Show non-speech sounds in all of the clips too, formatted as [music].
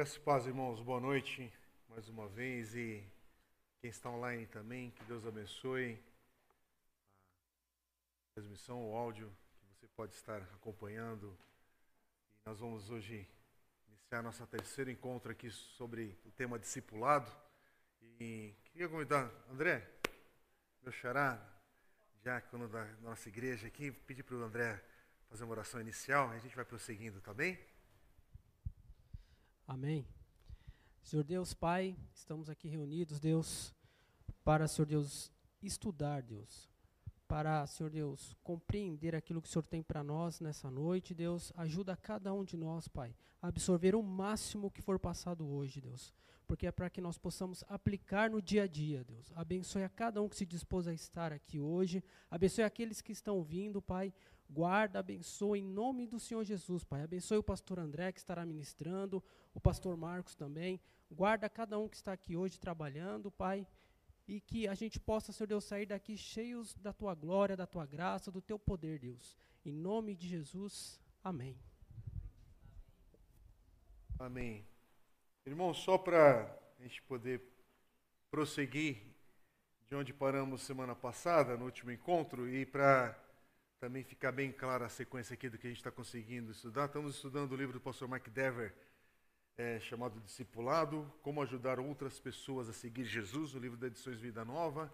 Graças e paz, irmãos. Boa noite mais uma vez e quem está online também, que Deus abençoe a transmissão, o áudio que você pode estar acompanhando. E nós vamos hoje iniciar nosso terceiro encontro aqui sobre o tema discipulado. E queria convidar André, meu xará, diácono da nossa igreja aqui, pedir para o André fazer uma oração inicial, e a gente vai prosseguindo, tá bem? Amém. Senhor Deus, Pai, estamos aqui reunidos, Deus, para, Senhor Deus, estudar, Deus, para, Senhor Deus, compreender aquilo que o Senhor tem para nós nessa noite, Deus, ajuda cada um de nós, Pai, a absorver o máximo que for passado hoje, Deus, porque é para que nós possamos aplicar no dia a dia, Deus. Abençoe a cada um que se dispôs a estar aqui hoje, abençoe aqueles que estão vindo, Pai, Guarda, abençoa em nome do Senhor Jesus, Pai. Abençoe o pastor André que estará ministrando, o pastor Marcos também. Guarda cada um que está aqui hoje trabalhando, Pai. E que a gente possa, Senhor Deus, sair daqui cheios da tua glória, da tua graça, do teu poder, Deus. Em nome de Jesus, amém. Amém. Irmão, só para a gente poder prosseguir de onde paramos semana passada, no último encontro, e para também ficar bem clara a sequência aqui do que a gente está conseguindo estudar. Estamos estudando o livro do pastor Mark Dever, é, chamado Discipulado, Como Ajudar Outras Pessoas a Seguir Jesus, o livro da Edições Vida Nova,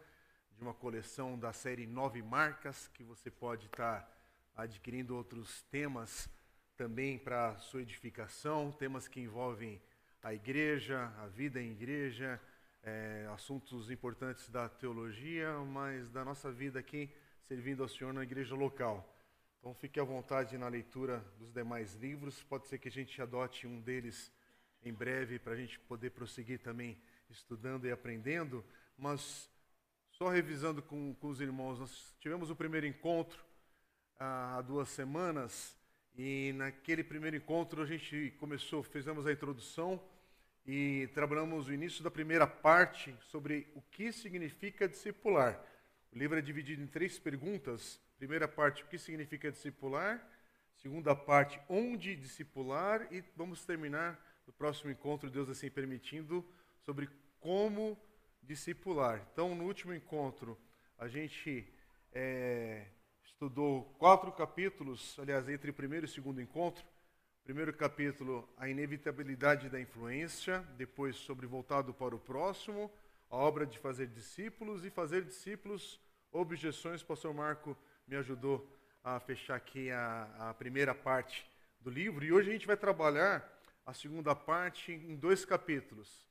de uma coleção da série Nove Marcas, que você pode estar tá adquirindo outros temas também para sua edificação, temas que envolvem a igreja, a vida em igreja, é, assuntos importantes da teologia, mas da nossa vida aqui servindo ao Senhor na igreja local. Então fique à vontade na leitura dos demais livros. Pode ser que a gente adote um deles em breve para a gente poder prosseguir também estudando e aprendendo. Mas só revisando com, com os irmãos, nós tivemos o primeiro encontro há duas semanas e naquele primeiro encontro a gente começou, fizemos a introdução e trabalhamos o início da primeira parte sobre o que significa discipular. O livro é dividido em três perguntas. Primeira parte, o que significa discipular? Segunda parte, onde discipular? E vamos terminar no próximo encontro, Deus assim permitindo, sobre como discipular. Então, no último encontro, a gente é, estudou quatro capítulos, aliás, entre o primeiro e o segundo encontro. Primeiro capítulo, a inevitabilidade da influência, depois sobre voltado para o próximo, a obra de fazer discípulos e fazer discípulos objeções. Pastor Marco me ajudou a fechar aqui a, a primeira parte do livro. E hoje a gente vai trabalhar a segunda parte em dois capítulos,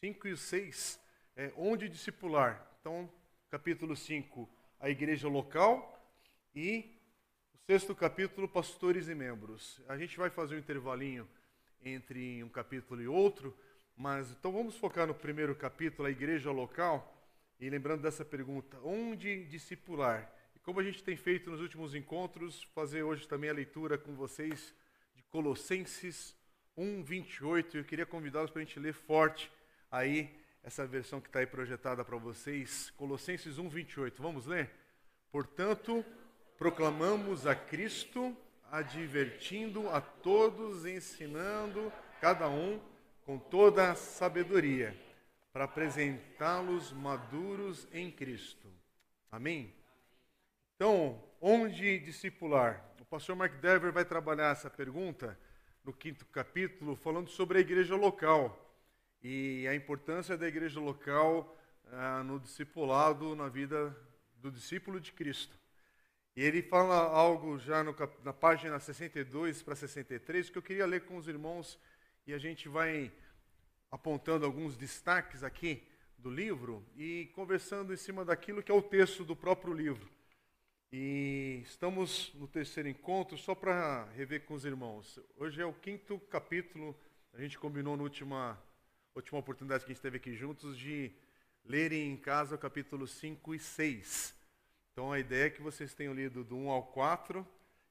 5 e 6, é, onde discipular. Então, capítulo 5, a igreja local, e o sexto capítulo, pastores e membros. A gente vai fazer um intervalinho entre um capítulo e outro, mas então vamos focar no primeiro capítulo, a igreja local. E lembrando dessa pergunta, onde discipular? E como a gente tem feito nos últimos encontros, fazer hoje também a leitura com vocês de Colossenses 1, 28. Eu queria convidá-los para a gente ler forte aí essa versão que está aí projetada para vocês. Colossenses 1, 28. Vamos ler? Portanto, proclamamos a Cristo, advertindo a todos, ensinando cada um com toda a sabedoria para apresentá-los maduros em Cristo. Amém? Então, onde discipular? O pastor Mark Dever vai trabalhar essa pergunta no quinto capítulo, falando sobre a igreja local e a importância da igreja local ah, no discipulado, na vida do discípulo de Cristo. E ele fala algo já no, na página 62 para 63 que eu queria ler com os irmãos e a gente vai apontando alguns destaques aqui do livro e conversando em cima daquilo que é o texto do próprio livro. E estamos no terceiro encontro, só para rever com os irmãos. Hoje é o quinto capítulo, a gente combinou na última, última oportunidade que a gente esteve aqui juntos de lerem em casa o capítulo 5 e 6. Então a ideia é que vocês tenham lido do 1 ao 4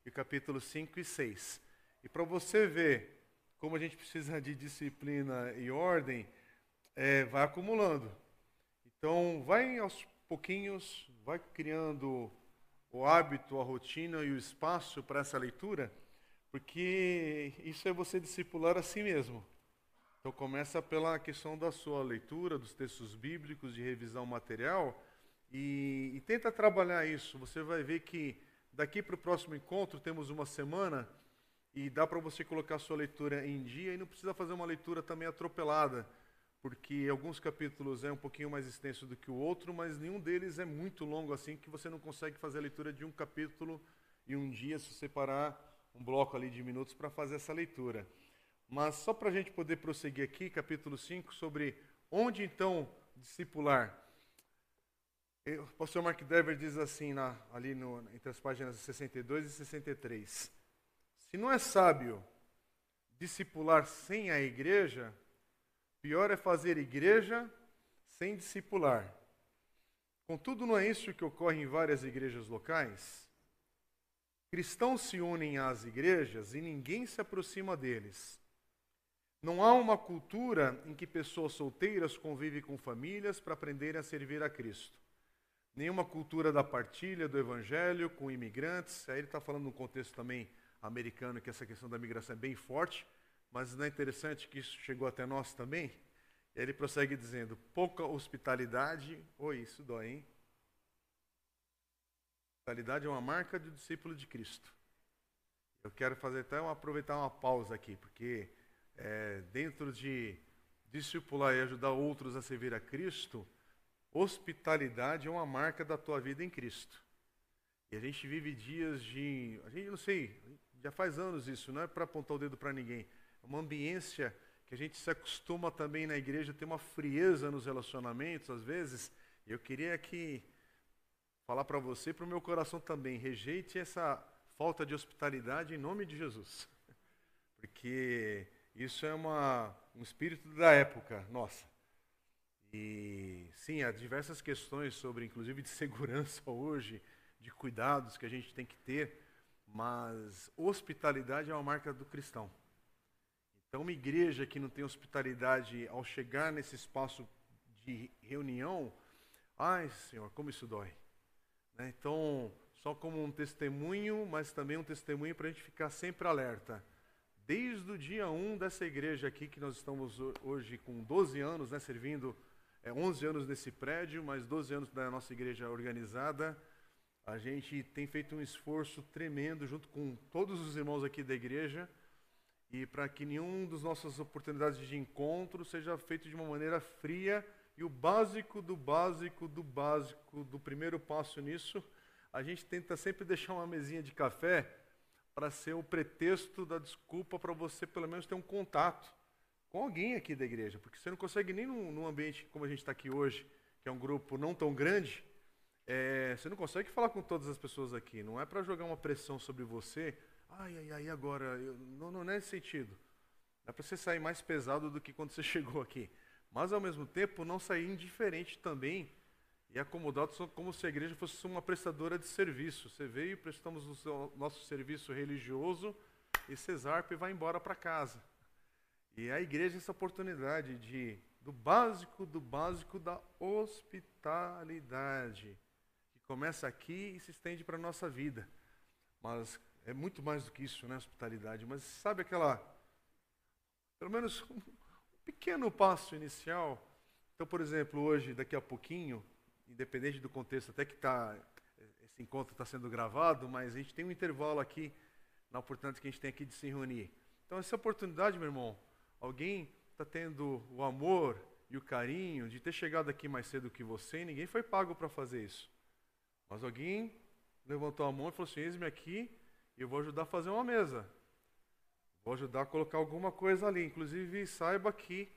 e capítulo 5 e 6. E para você ver como a gente precisa de disciplina e ordem, é, vai acumulando. Então, vai aos pouquinhos, vai criando o hábito, a rotina e o espaço para essa leitura, porque isso é você discipular a si mesmo. Então começa pela questão da sua leitura dos textos bíblicos, de revisão material, e, e tenta trabalhar isso. Você vai ver que daqui para o próximo encontro temos uma semana e dá para você colocar a sua leitura em dia e não precisa fazer uma leitura também atropelada, porque alguns capítulos é um pouquinho mais extenso do que o outro, mas nenhum deles é muito longo assim que você não consegue fazer a leitura de um capítulo em um dia se separar um bloco ali de minutos para fazer essa leitura. Mas só para a gente poder prosseguir aqui, capítulo 5, sobre onde então discipular. O pastor Mark Dever diz assim, na, ali no, entre as páginas 62 e 63. Se não é sábio discipular sem a igreja, pior é fazer igreja sem discipular. Contudo, não é isso que ocorre em várias igrejas locais? Cristãos se unem às igrejas e ninguém se aproxima deles. Não há uma cultura em que pessoas solteiras convivem com famílias para aprenderem a servir a Cristo. Nenhuma cultura da partilha do Evangelho com imigrantes. Aí ele está falando num contexto também americano que essa questão da migração é bem forte, mas não é interessante que isso chegou até nós também? Ele prossegue dizendo: pouca hospitalidade. Oi, isso dói, hein? Hospitalidade é uma marca do discípulo de Cristo. Eu quero fazer até aproveitar uma pausa aqui, porque é, dentro de discipular e ajudar outros a servir a Cristo, hospitalidade é uma marca da tua vida em Cristo. E a gente vive dias de. A gente não sei, já faz anos isso, não é para apontar o dedo para ninguém. Uma ambiência que a gente se acostuma também na igreja, ter uma frieza nos relacionamentos, às vezes. Eu queria que falar para você e para o meu coração também, rejeite essa falta de hospitalidade em nome de Jesus. [laughs] Porque isso é uma, um espírito da época nossa. E sim, há diversas questões sobre, inclusive, de segurança [laughs] hoje, de cuidados que a gente tem que ter, mas hospitalidade é uma marca do cristão. Então, uma igreja que não tem hospitalidade ao chegar nesse espaço de reunião, ai, Senhor, como isso dói. Né? Então, só como um testemunho, mas também um testemunho para a gente ficar sempre alerta desde o dia 1 dessa igreja aqui, que nós estamos hoje com 12 anos, né, servindo é, 11 anos nesse prédio, mais 12 anos da nossa igreja organizada, a gente tem feito um esforço tremendo junto com todos os irmãos aqui da igreja e para que nenhum das nossas oportunidades de encontro seja feito de uma maneira fria e o básico do básico do básico do primeiro passo nisso, a gente tenta sempre deixar uma mesinha de café para ser o pretexto da desculpa para você pelo menos ter um contato com alguém aqui da igreja, porque você não consegue nem num, num ambiente como a gente está aqui hoje, que é um grupo não tão grande, é, você não consegue falar com todas as pessoas aqui. Não é para jogar uma pressão sobre você. Ai, ai, ai, agora. Eu, não, não é nesse sentido. É para você sair mais pesado do que quando você [laughs] chegou aqui. Mas, ao mesmo tempo, não sair indiferente também e acomodado como se a igreja fosse uma prestadora de serviço. Você veio, prestamos o nosso serviço religioso e Cesarpe vai embora para casa. E a igreja essa oportunidade de do básico do básico da hospitalidade, que começa aqui e se estende para a nossa vida. Mas é muito mais do que isso, né, hospitalidade, mas sabe aquela pelo menos um pequeno passo inicial. Então, por exemplo, hoje, daqui a pouquinho, independente do contexto, até que tá, esse encontro está sendo gravado, mas a gente tem um intervalo aqui, na oportunidade que a gente tem aqui de se reunir. Então, essa oportunidade, meu irmão, alguém está tendo o amor e o carinho de ter chegado aqui mais cedo que você e ninguém foi pago para fazer isso. Mas alguém levantou a mão e falou assim: Eis-me aqui e eu vou ajudar a fazer uma mesa. Vou ajudar a colocar alguma coisa ali. Inclusive, saiba que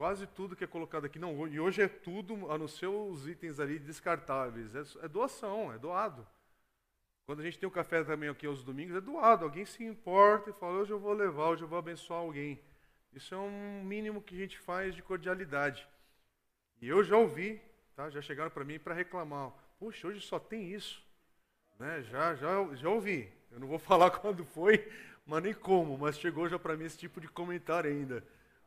Quase tudo que é colocado aqui, não, e hoje é tudo, a não ser os itens ali descartáveis. É, é doação, é doado. Quando a gente tem o café também aqui aos domingos, é doado. Alguém se importa e fala, hoje eu vou levar, hoje eu vou abençoar alguém. Isso é um mínimo que a gente faz de cordialidade. E eu já ouvi, tá? já chegaram para mim para reclamar. Puxa, hoje só tem isso. Né? Já, já, já ouvi. Eu não vou [laughs] falar quando foi, mas nem como, mas chegou já para mim esse tipo de comentário ainda.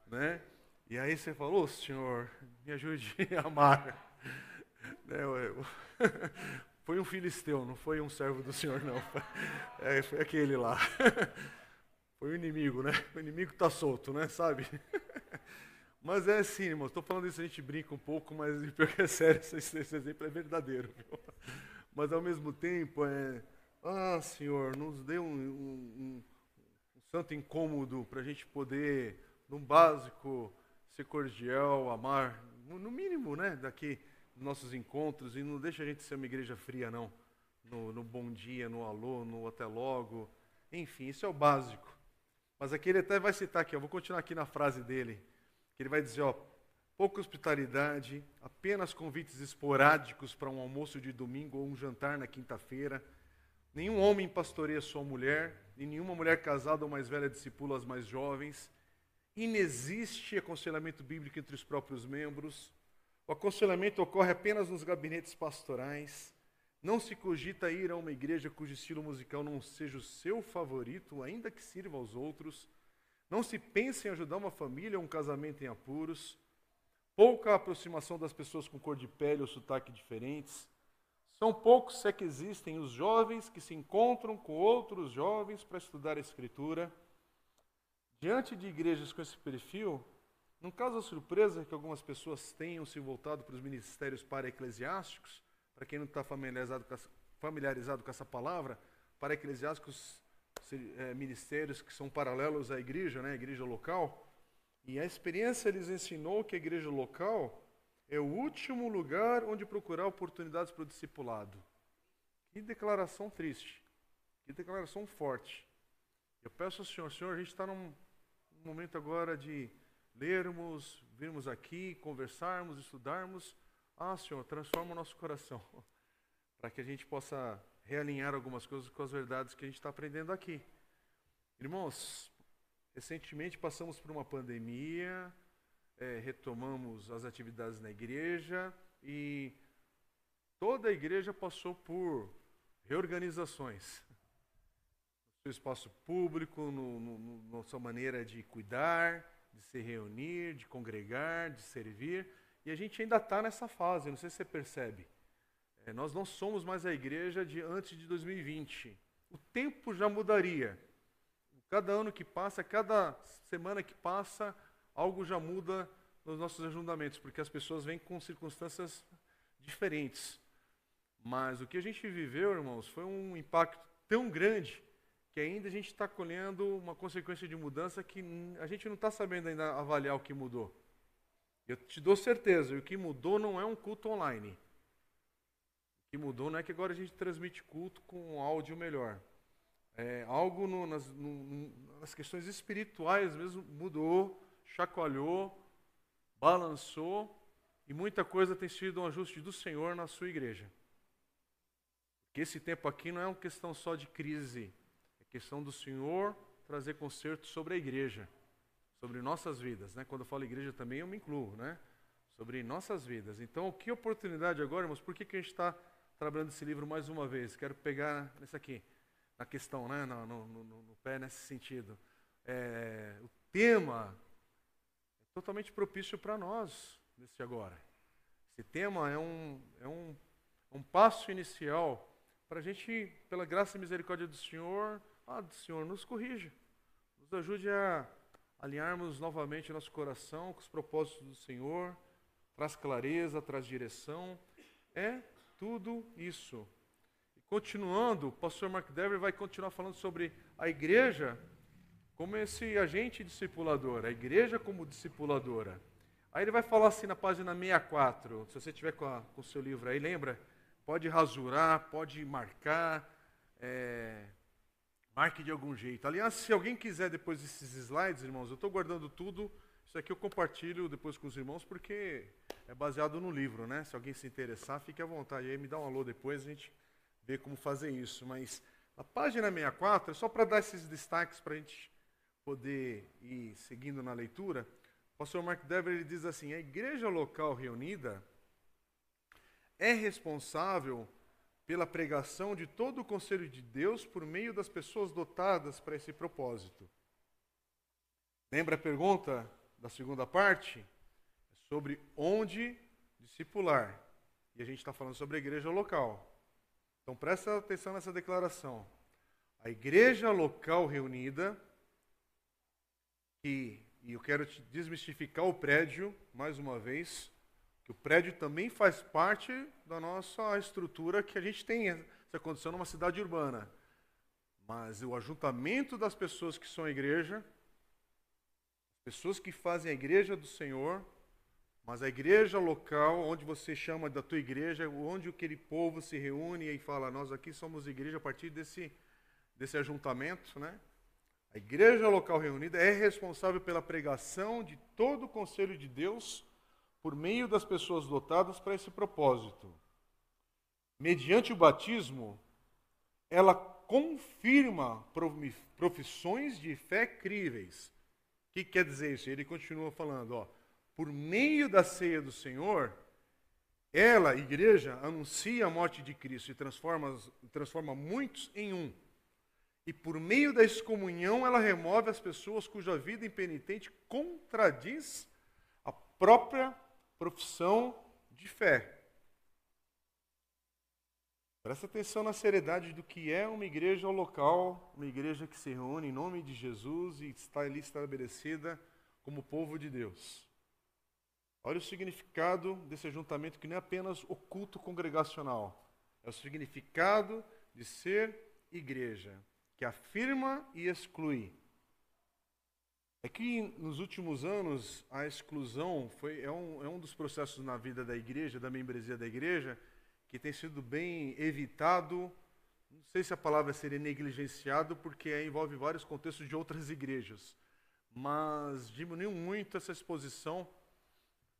Né? E aí você falou, oh, Senhor, me ajude [laughs] a amar. [laughs] Né, foi um filisteu, não foi um servo do Senhor, não. É, foi aquele lá. Foi o inimigo, né? O inimigo está solto, né? Sabe? Mas é assim, irmão, estou falando isso, a gente brinca um pouco, mas pior que é sério, esse, esse exemplo é verdadeiro. Viu? Mas ao mesmo tempo, é, ah, Senhor, nos dê um, um, um, um santo incômodo para a gente poder, no básico, ser cordial, amar, no mínimo, né, daqui nossos encontros, e não deixa a gente ser uma igreja fria, não. No, no bom dia, no alô, no até logo. Enfim, isso é o básico. Mas aqui ele até vai citar aqui, eu vou continuar aqui na frase dele, que ele vai dizer, ó, pouca hospitalidade, apenas convites esporádicos para um almoço de domingo ou um jantar na quinta-feira. Nenhum homem pastoreia sua mulher, e nenhuma mulher casada ou mais velha discipula as mais jovens. Inexiste aconselhamento bíblico entre os próprios membros. O aconselhamento ocorre apenas nos gabinetes pastorais. Não se cogita ir a uma igreja cujo estilo musical não seja o seu favorito, ainda que sirva aos outros. Não se pensa em ajudar uma família ou um casamento em apuros. Pouca aproximação das pessoas com cor de pele ou sotaque diferentes. São poucos, se é que existem, os jovens que se encontram com outros jovens para estudar a Escritura. Diante de igrejas com esse perfil, não causa surpresa que algumas pessoas tenham se voltado para os ministérios para-eclesiásticos? Para quem não está familiarizado, familiarizado com essa palavra, para-eclesiásticos, é, ministérios que são paralelos à igreja, né, a igreja local. E a experiência lhes ensinou que a igreja local é o último lugar onde procurar oportunidades para o discipulado. Que declaração triste. Que declaração forte. Eu peço ao Senhor, Senhor, a gente está num momento agora de lermos, virmos aqui, conversarmos, estudarmos. Ah, Senhor, transforma o nosso coração, [laughs] para que a gente possa realinhar algumas coisas com as verdades que a gente está aprendendo aqui. Irmãos, recentemente passamos por uma pandemia, é, retomamos as atividades na igreja e toda a igreja passou por reorganizações. No seu espaço público, no, no, na sua maneira de cuidar, de se reunir, de congregar, de servir. E a gente ainda está nessa fase, não sei se você percebe. É, nós não somos mais a igreja de antes de 2020. O tempo já mudaria. Cada ano que passa, cada semana que passa, algo já muda nos nossos ajustamentos, porque as pessoas vêm com circunstâncias diferentes. Mas o que a gente viveu, irmãos, foi um impacto tão grande que ainda a gente está colhendo uma consequência de mudança que a gente não está sabendo ainda avaliar o que mudou. Eu te dou certeza, o que mudou não é um culto online. O que mudou não é que agora a gente transmite culto com um áudio melhor. É, algo no, nas, no, nas questões espirituais mesmo mudou, chacoalhou, balançou, e muita coisa tem sido um ajuste do Senhor na sua igreja. Porque esse tempo aqui não é uma questão só de crise questão do Senhor trazer conserto sobre a igreja, sobre nossas vidas. Né? Quando eu falo igreja também eu me incluo, né? sobre nossas vidas. Então, que oportunidade agora, irmãos, por que, que a gente está trabalhando esse livro mais uma vez? Quero pegar nesse aqui, na questão, né? no, no, no, no pé nesse sentido. É, o tema é totalmente propício para nós, nesse agora. Esse tema é um, é um, um passo inicial para a gente, pela graça e misericórdia do Senhor, ah, Senhor, nos corrija. Nos ajude a alinharmos novamente nosso coração com os propósitos do Senhor. Traz clareza, traz direção. É tudo isso. E continuando, o pastor Mark Dever vai continuar falando sobre a igreja como esse agente discipulador, a igreja como discipuladora. Aí ele vai falar assim na página 64, se você tiver com, com o seu livro aí, lembra? Pode rasurar, pode marcar, é, Marque de algum jeito. Aliás, se alguém quiser depois desses slides, irmãos, eu estou guardando tudo. Isso aqui eu compartilho depois com os irmãos, porque é baseado no livro, né? Se alguém se interessar, fique à vontade. Aí me dá um alô depois, a gente vê como fazer isso. Mas a página 64 é só para dar esses destaques para a gente poder ir seguindo na leitura. O pastor Mark Dever ele diz assim: a igreja local reunida é responsável pela pregação de todo o conselho de Deus por meio das pessoas dotadas para esse propósito. Lembra a pergunta da segunda parte? É sobre onde discipular. E a gente está falando sobre a igreja local. Então presta atenção nessa declaração. A igreja local reunida, que e eu quero te desmistificar o prédio mais uma vez, que o prédio também faz parte da nossa estrutura que a gente tem essa condição numa cidade urbana. Mas o ajuntamento das pessoas que são a igreja, pessoas que fazem a igreja do Senhor, mas a igreja local, onde você chama da tua igreja, onde aquele povo se reúne e fala, nós aqui somos igreja a partir desse, desse ajuntamento, né? A igreja local reunida é responsável pela pregação de todo o conselho de Deus por meio das pessoas dotadas para esse propósito. Mediante o batismo, ela confirma profissões de fé críveis. O que quer dizer isso? Ele continua falando, ó, por meio da ceia do Senhor, ela, igreja, anuncia a morte de Cristo e transforma, transforma muitos em um. E por meio da excomunhão, ela remove as pessoas cuja vida impenitente contradiz a própria profissão de fé. Presta atenção na seriedade do que é uma igreja local, uma igreja que se reúne em nome de Jesus e está ali estabelecida como povo de Deus. Olha o significado desse ajuntamento que não é apenas o culto congregacional, é o significado de ser igreja, que afirma e exclui. É que nos últimos anos a exclusão foi, é, um, é um dos processos na vida da igreja, da membresia da igreja, que tem sido bem evitado. Não sei se a palavra seria negligenciado, porque envolve vários contextos de outras igrejas, mas diminuiu muito essa exposição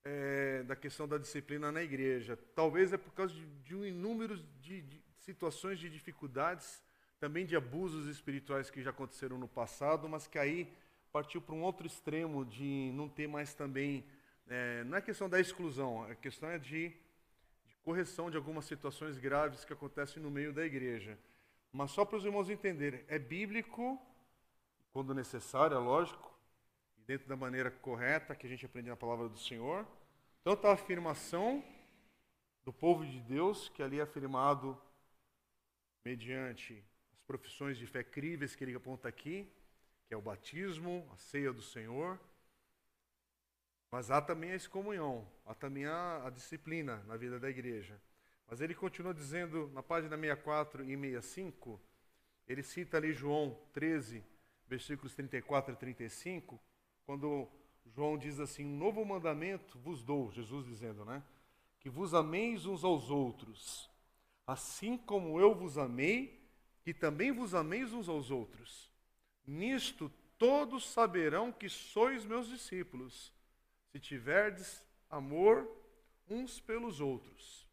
é, da questão da disciplina na igreja. Talvez é por causa de, de um inúmero de, de situações de dificuldades, também de abusos espirituais que já aconteceram no passado, mas que aí partiu para um outro extremo de não ter mais também. É, não é questão da exclusão, a questão é de, de correção de algumas situações graves que acontecem no meio da igreja. Mas só para os irmãos entenderem, é bíblico, quando necessário, é lógico, dentro da maneira correta que a gente aprende na palavra do Senhor. Tanto a afirmação do povo de Deus, que ali é afirmado mediante profissões de fé críveis que ele aponta aqui, que é o batismo, a ceia do Senhor. Mas há também a excomunhão, há também a, a disciplina na vida da igreja. Mas ele continua dizendo na página 64 e 65, ele cita ali João 13, versículos 34 e 35, quando João diz assim: um novo mandamento vos dou, Jesus dizendo, né? Que vos ameis uns aos outros, assim como eu vos amei, que também vos ameis uns aos outros. Nisto todos saberão que sois meus discípulos, se tiverdes amor uns pelos outros.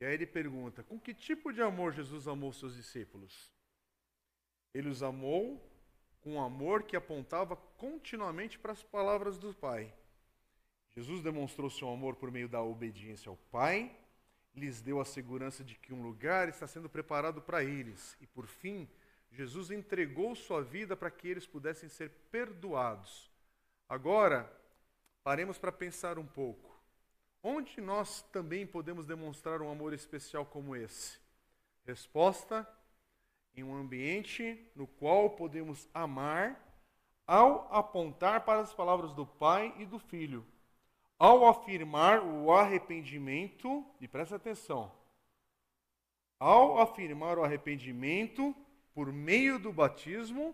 E aí ele pergunta: com que tipo de amor Jesus amou seus discípulos? Ele os amou com um amor que apontava continuamente para as palavras do Pai. Jesus demonstrou seu amor por meio da obediência ao Pai, lhes deu a segurança de que um lugar está sendo preparado para eles, e por fim, Jesus entregou sua vida para que eles pudessem ser perdoados. Agora, paremos para pensar um pouco. Onde nós também podemos demonstrar um amor especial como esse? Resposta: em um ambiente no qual podemos amar ao apontar para as palavras do Pai e do Filho, ao afirmar o arrependimento, e presta atenção, ao afirmar o arrependimento por meio do batismo,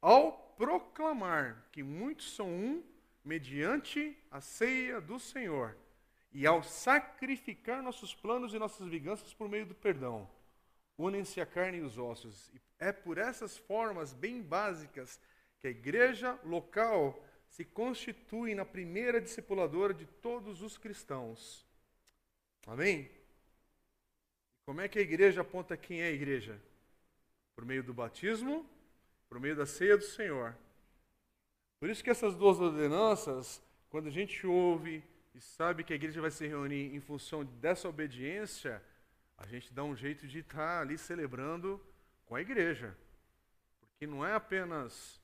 ao proclamar que muitos são um mediante a ceia do Senhor, e ao sacrificar nossos planos e nossas vinganças por meio do perdão unem-se a carne e os ossos. E é por essas formas bem básicas que a igreja local se constitui na primeira discipuladora de todos os cristãos. Amém? Como é que a igreja aponta quem é a igreja? Por meio do batismo, por meio da ceia do Senhor. Por isso que essas duas ordenanças, quando a gente ouve e sabe que a igreja vai se reunir em função dessa obediência, a gente dá um jeito de estar ali celebrando com a igreja. Porque não é apenas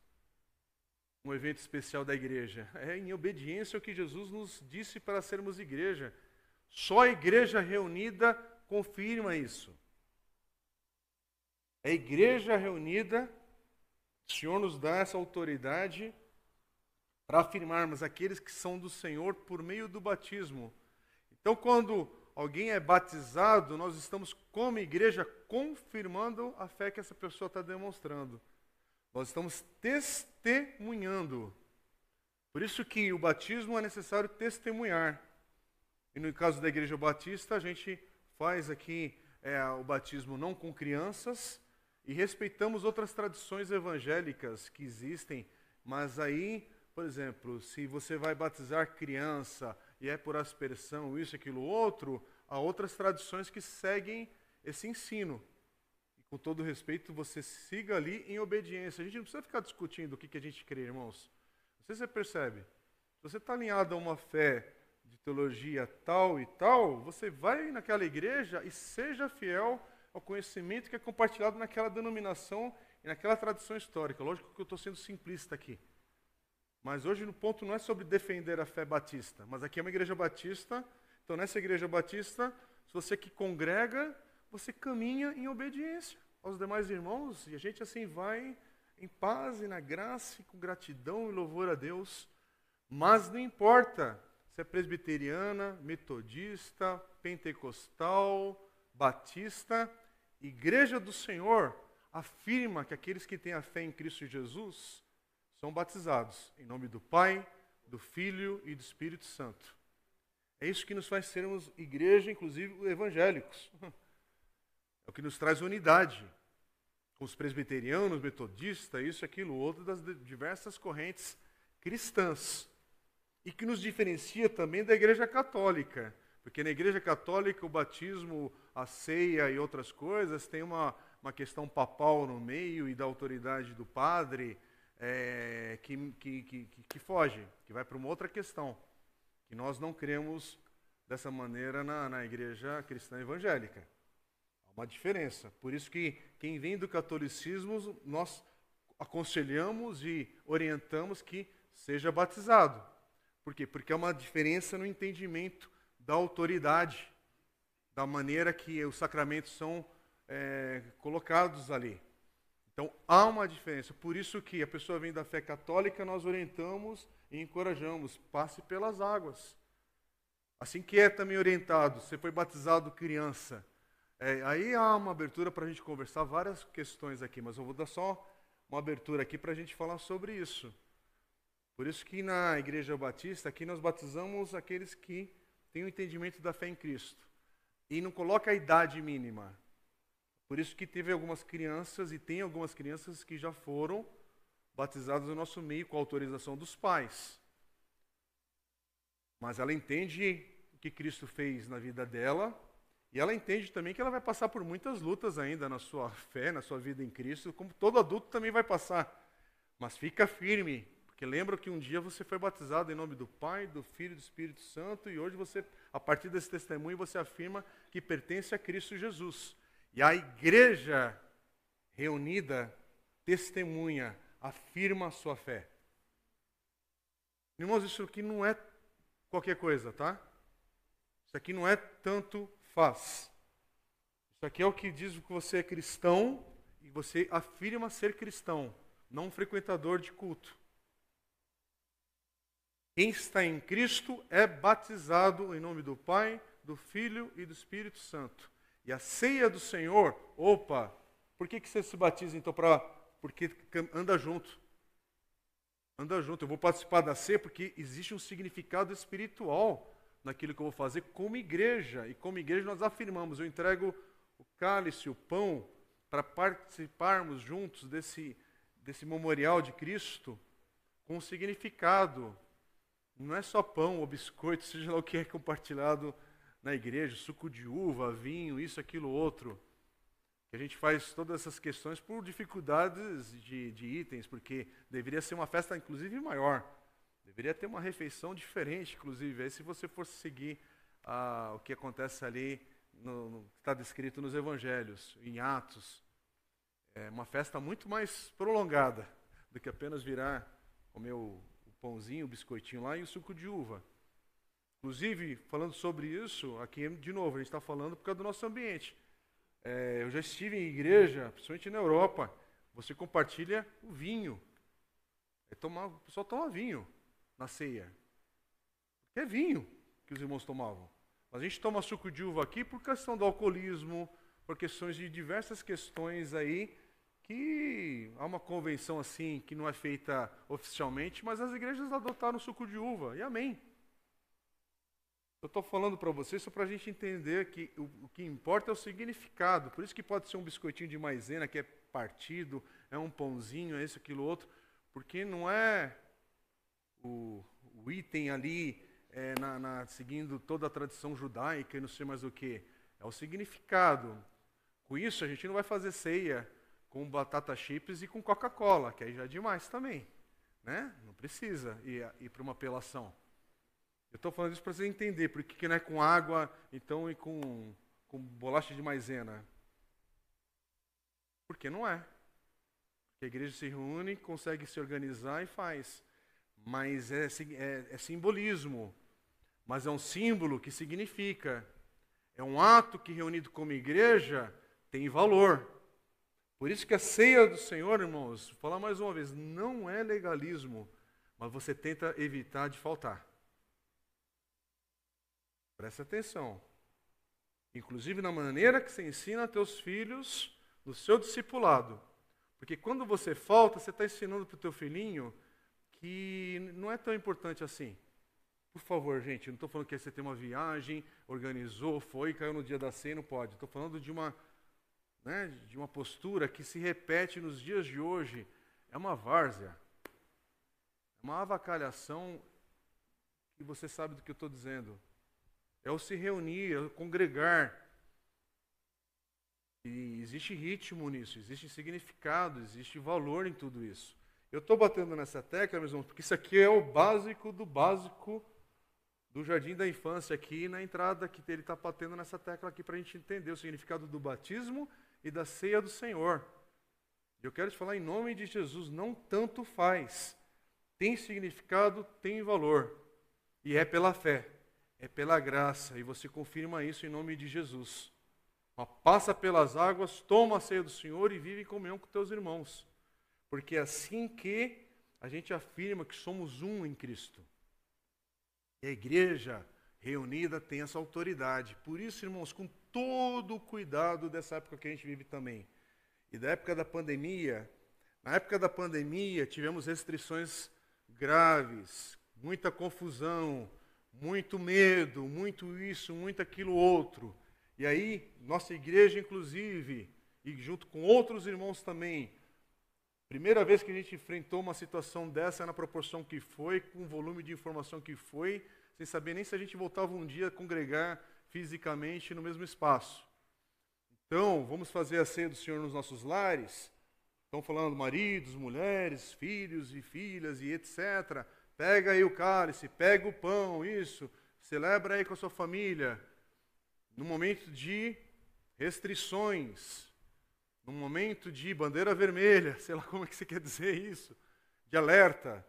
um evento especial da igreja, é em obediência ao que Jesus nos disse para sermos igreja. Só a igreja reunida confirma isso. A igreja reunida, o Senhor nos dá essa autoridade para afirmarmos aqueles que são do Senhor por meio do batismo. Então, quando alguém é batizado, nós estamos, como igreja, confirmando a fé que essa pessoa está demonstrando. Nós estamos testemunhando. Por isso que o batismo é necessário testemunhar. E no caso da Igreja Batista, a gente faz aqui é, o batismo não com crianças e respeitamos outras tradições evangélicas que existem, mas aí, por exemplo, se você vai batizar criança e é por aspersão, isso, aquilo, outro, há outras tradições que seguem esse ensino. Com todo respeito, você siga ali em obediência. A gente não precisa ficar discutindo o que, que a gente crê, irmãos. Não sei se você percebe. Se você está alinhado a uma fé de teologia tal e tal, você vai naquela igreja e seja fiel ao conhecimento que é compartilhado naquela denominação e naquela tradição histórica. Lógico que eu estou sendo simplista aqui. Mas hoje o ponto não é sobre defender a fé batista, mas aqui é uma igreja batista. Então, nessa igreja batista, se você que congrega, você caminha em obediência aos demais irmãos e a gente assim vai em paz e na graça e com gratidão e louvor a Deus. Mas não importa se é presbiteriana, metodista, pentecostal, batista, Igreja do Senhor afirma que aqueles que têm a fé em Cristo Jesus são batizados em nome do Pai, do Filho e do Espírito Santo. É isso que nos faz sermos igreja, inclusive evangélicos. [laughs] É o que nos traz unidade. Com os presbiterianos, metodistas, isso, aquilo, outro, das diversas correntes cristãs. E que nos diferencia também da igreja católica. Porque na igreja católica o batismo, a ceia e outras coisas tem uma, uma questão papal no meio e da autoridade do padre é, que, que, que, que foge, que vai para uma outra questão, que nós não cremos dessa maneira na, na igreja cristã evangélica. Uma diferença. Por isso que quem vem do catolicismo, nós aconselhamos e orientamos que seja batizado. Por quê? Porque é uma diferença no entendimento da autoridade, da maneira que os sacramentos são é, colocados ali. Então há uma diferença. Por isso que a pessoa vem da fé católica, nós orientamos e encorajamos, passe pelas águas. Assim que é também orientado, você foi batizado criança. É, aí há uma abertura para a gente conversar várias questões aqui, mas eu vou dar só uma abertura aqui para a gente falar sobre isso. Por isso que na Igreja Batista, aqui nós batizamos aqueles que têm o entendimento da fé em Cristo. E não coloca a idade mínima. Por isso que teve algumas crianças e tem algumas crianças que já foram batizadas no nosso meio com autorização dos pais. Mas ela entende o que Cristo fez na vida dela e ela entende também que ela vai passar por muitas lutas ainda na sua fé, na sua vida em Cristo, como todo adulto também vai passar. Mas fica firme, porque lembra que um dia você foi batizado em nome do Pai, do Filho e do Espírito Santo e hoje você, a partir desse testemunho, você afirma que pertence a Cristo Jesus. E a igreja reunida testemunha, afirma a sua fé. Irmãos, isso aqui não é qualquer coisa, tá? Isso aqui não é tanto faz. Isso aqui é o que diz que você é cristão e você afirma ser cristão, não frequentador de culto. Quem está em Cristo é batizado em nome do Pai, do Filho e do Espírito Santo. E a ceia do Senhor, opa, por que, que você se batiza então? Pra, porque anda junto. Anda junto. Eu vou participar da ceia porque existe um significado espiritual naquilo que eu vou fazer como igreja. E como igreja nós afirmamos, eu entrego o cálice, o pão, para participarmos juntos desse, desse memorial de Cristo com um significado. Não é só pão ou biscoito, seja lá o que é compartilhado na igreja, suco de uva, vinho, isso, aquilo, outro. Que a gente faz todas essas questões por dificuldades de, de itens, porque deveria ser uma festa, inclusive, maior. Deveria ter uma refeição diferente, inclusive. Aí, se você fosse seguir ah, o que acontece ali, no, no, está descrito nos evangelhos, em Atos, é uma festa muito mais prolongada do que apenas virar comer o, o pãozinho, o biscoitinho lá e o suco de uva. Inclusive, falando sobre isso, aqui de novo, a gente está falando por causa do nosso ambiente. É, eu já estive em igreja, principalmente na Europa, você compartilha o vinho. É tomar, o pessoal toma vinho. Na ceia? Porque é vinho que os irmãos tomavam. A gente toma suco de uva aqui por questão do alcoolismo, por questões de diversas questões aí que há uma convenção assim que não é feita oficialmente, mas as igrejas adotaram suco de uva. E amém. Eu estou falando para vocês só para a gente entender que o, o, que importa é o significado. Por isso que pode ser um biscoitinho de maisena que é partido, é um pãozinho, é isso, aquilo, outro, porque não é o, o item ali é, na, na, seguindo toda a tradição judaica e não sei mais o que. É o significado. Com isso, a gente não vai fazer ceia com batata chips e com Coca-Cola, que aí já é demais também. Né? Não precisa ir, ir para uma apelação. Eu estou falando isso para você entender, porque que não é com água, então, e com, com bolacha de maisena. Porque não é. Porque a igreja se reúne, consegue se organizar e faz. Mas é, é, é simbolismo. Mas é um símbolo que significa. É um ato que, reunido como igreja, tem valor. Por isso que a ceia do Senhor, irmãos, vou falar mais uma vez, não é legalismo, mas você tenta evitar de faltar. Presta atenção. Inclusive na maneira que você ensina teus filhos no seu discipulado. Porque quando você falta, você está ensinando para o teu filhinho que não é tão importante assim. Por favor, gente, não estou falando que você tem uma viagem, organizou, foi, caiu no dia da ceia, não pode. Estou falando de uma, né, de uma postura que se repete nos dias de hoje. É uma várzea. É uma avacalhação e você sabe do que eu estou dizendo é o se reunir, é o congregar. E existe ritmo nisso, existe significado, existe valor em tudo isso. Eu estou batendo nessa tecla, meus irmãos, porque isso aqui é o básico do básico do jardim da infância aqui na entrada que ele está batendo nessa tecla aqui para a gente entender o significado do batismo e da ceia do Senhor. Eu quero te falar em nome de Jesus, não tanto faz. Tem significado, tem valor. E é pela fé é pela graça, e você confirma isso em nome de Jesus. passa pelas águas, toma a ceia do Senhor e vive em comunhão com teus irmãos. Porque é assim que a gente afirma que somos um em Cristo. E a igreja reunida tem essa autoridade. Por isso, irmãos, com todo o cuidado dessa época que a gente vive também. E da época da pandemia, na época da pandemia tivemos restrições graves, muita confusão, muito medo, muito isso, muito aquilo outro. E aí, nossa igreja, inclusive, e junto com outros irmãos também, primeira vez que a gente enfrentou uma situação dessa na proporção que foi, com o volume de informação que foi, sem saber nem se a gente voltava um dia a congregar fisicamente no mesmo espaço. Então, vamos fazer a ceia do Senhor nos nossos lares. Estão falando maridos, mulheres, filhos e filhas e etc. Pega aí o cálice, pega o pão, isso. Celebra aí com a sua família. No momento de restrições, no momento de bandeira vermelha, [laughs] sei lá como é que você quer dizer isso, de alerta.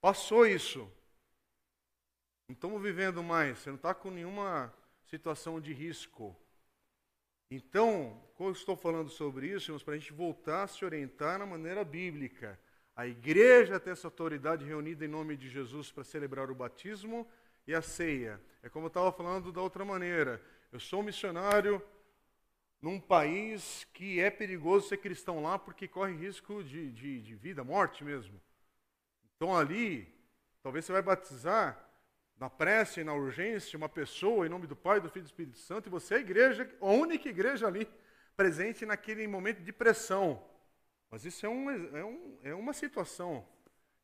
Passou isso. Não estamos vivendo mais, você não está com nenhuma situação de risco. Então, quando eu estou falando sobre isso, para a gente voltar a se orientar na maneira bíblica. A igreja tem essa autoridade reunida em nome de Jesus para celebrar o batismo e a ceia. É como eu estava falando da outra maneira. Eu sou um missionário num país que é perigoso ser cristão lá porque corre risco de, de, de vida, morte mesmo. Então ali, talvez você vai batizar na prece, na urgência, uma pessoa em nome do Pai, do Filho e do Espírito Santo, e você é a igreja, a única igreja ali presente naquele momento de pressão. Mas isso é, um, é, um, é uma situação.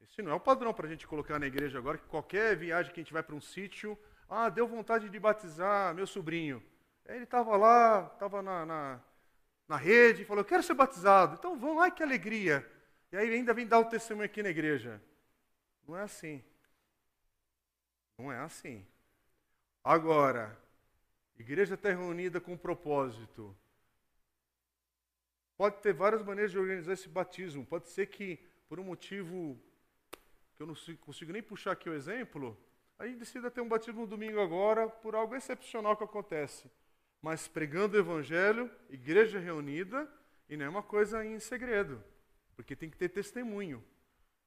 Isso não é o padrão para a gente colocar na igreja agora, que qualquer viagem que a gente vai para um sítio, ah, deu vontade de batizar meu sobrinho. Aí ele estava lá, estava na, na, na, rede, falou, eu quero ser batizado. Então vamos lá, que alegria. E aí ainda vem dar o testemunho aqui na igreja. Não é assim. Não é assim. Agora, igreja está reunida com um propósito. Pode ter várias maneiras de organizar esse batismo. Pode ser que, por um motivo que eu não consigo nem puxar aqui o exemplo, a gente decida ter um batismo no domingo agora por algo excepcional que acontece. Mas pregando o evangelho, igreja reunida, e não é uma coisa em segredo, porque tem que ter testemunho.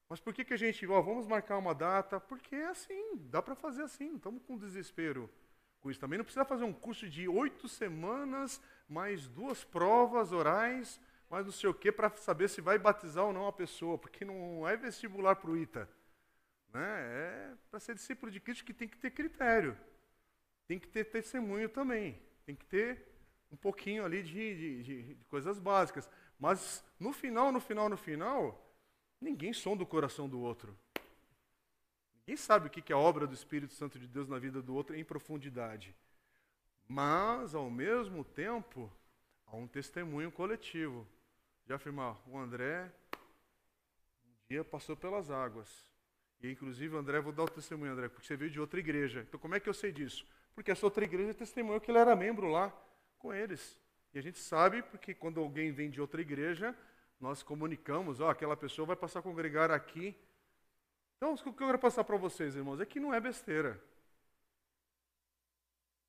Mas por que, que a gente, ó, vamos marcar uma data? Porque é assim, dá para fazer assim, não estamos com desespero com isso. Também não precisa fazer um curso de oito semanas, mais duas provas orais, mais não sei o quê, para saber se vai batizar ou não a pessoa, porque não é vestibular para o ITA. Né? É para ser discípulo de Cristo que tem que ter critério, tem que ter testemunho também, tem que ter um pouquinho ali de, de, de coisas básicas. Mas no final, no final, no final, Ninguém sonda o coração do outro. Ninguém sabe o que é a obra do Espírito Santo de Deus na vida do outro em profundidade. Mas, ao mesmo tempo, há um testemunho coletivo. Já afirmar, o André um dia passou pelas águas. E, inclusive, André, vou dar o testemunho, André, porque você veio de outra igreja. Então, como é que eu sei disso? Porque essa outra igreja testemunhou que ele era membro lá com eles. E a gente sabe porque quando alguém vem de outra igreja, nós comunicamos, ó, aquela pessoa vai passar a congregar aqui. Então, o que eu quero passar para vocês, irmãos, é que não é besteira.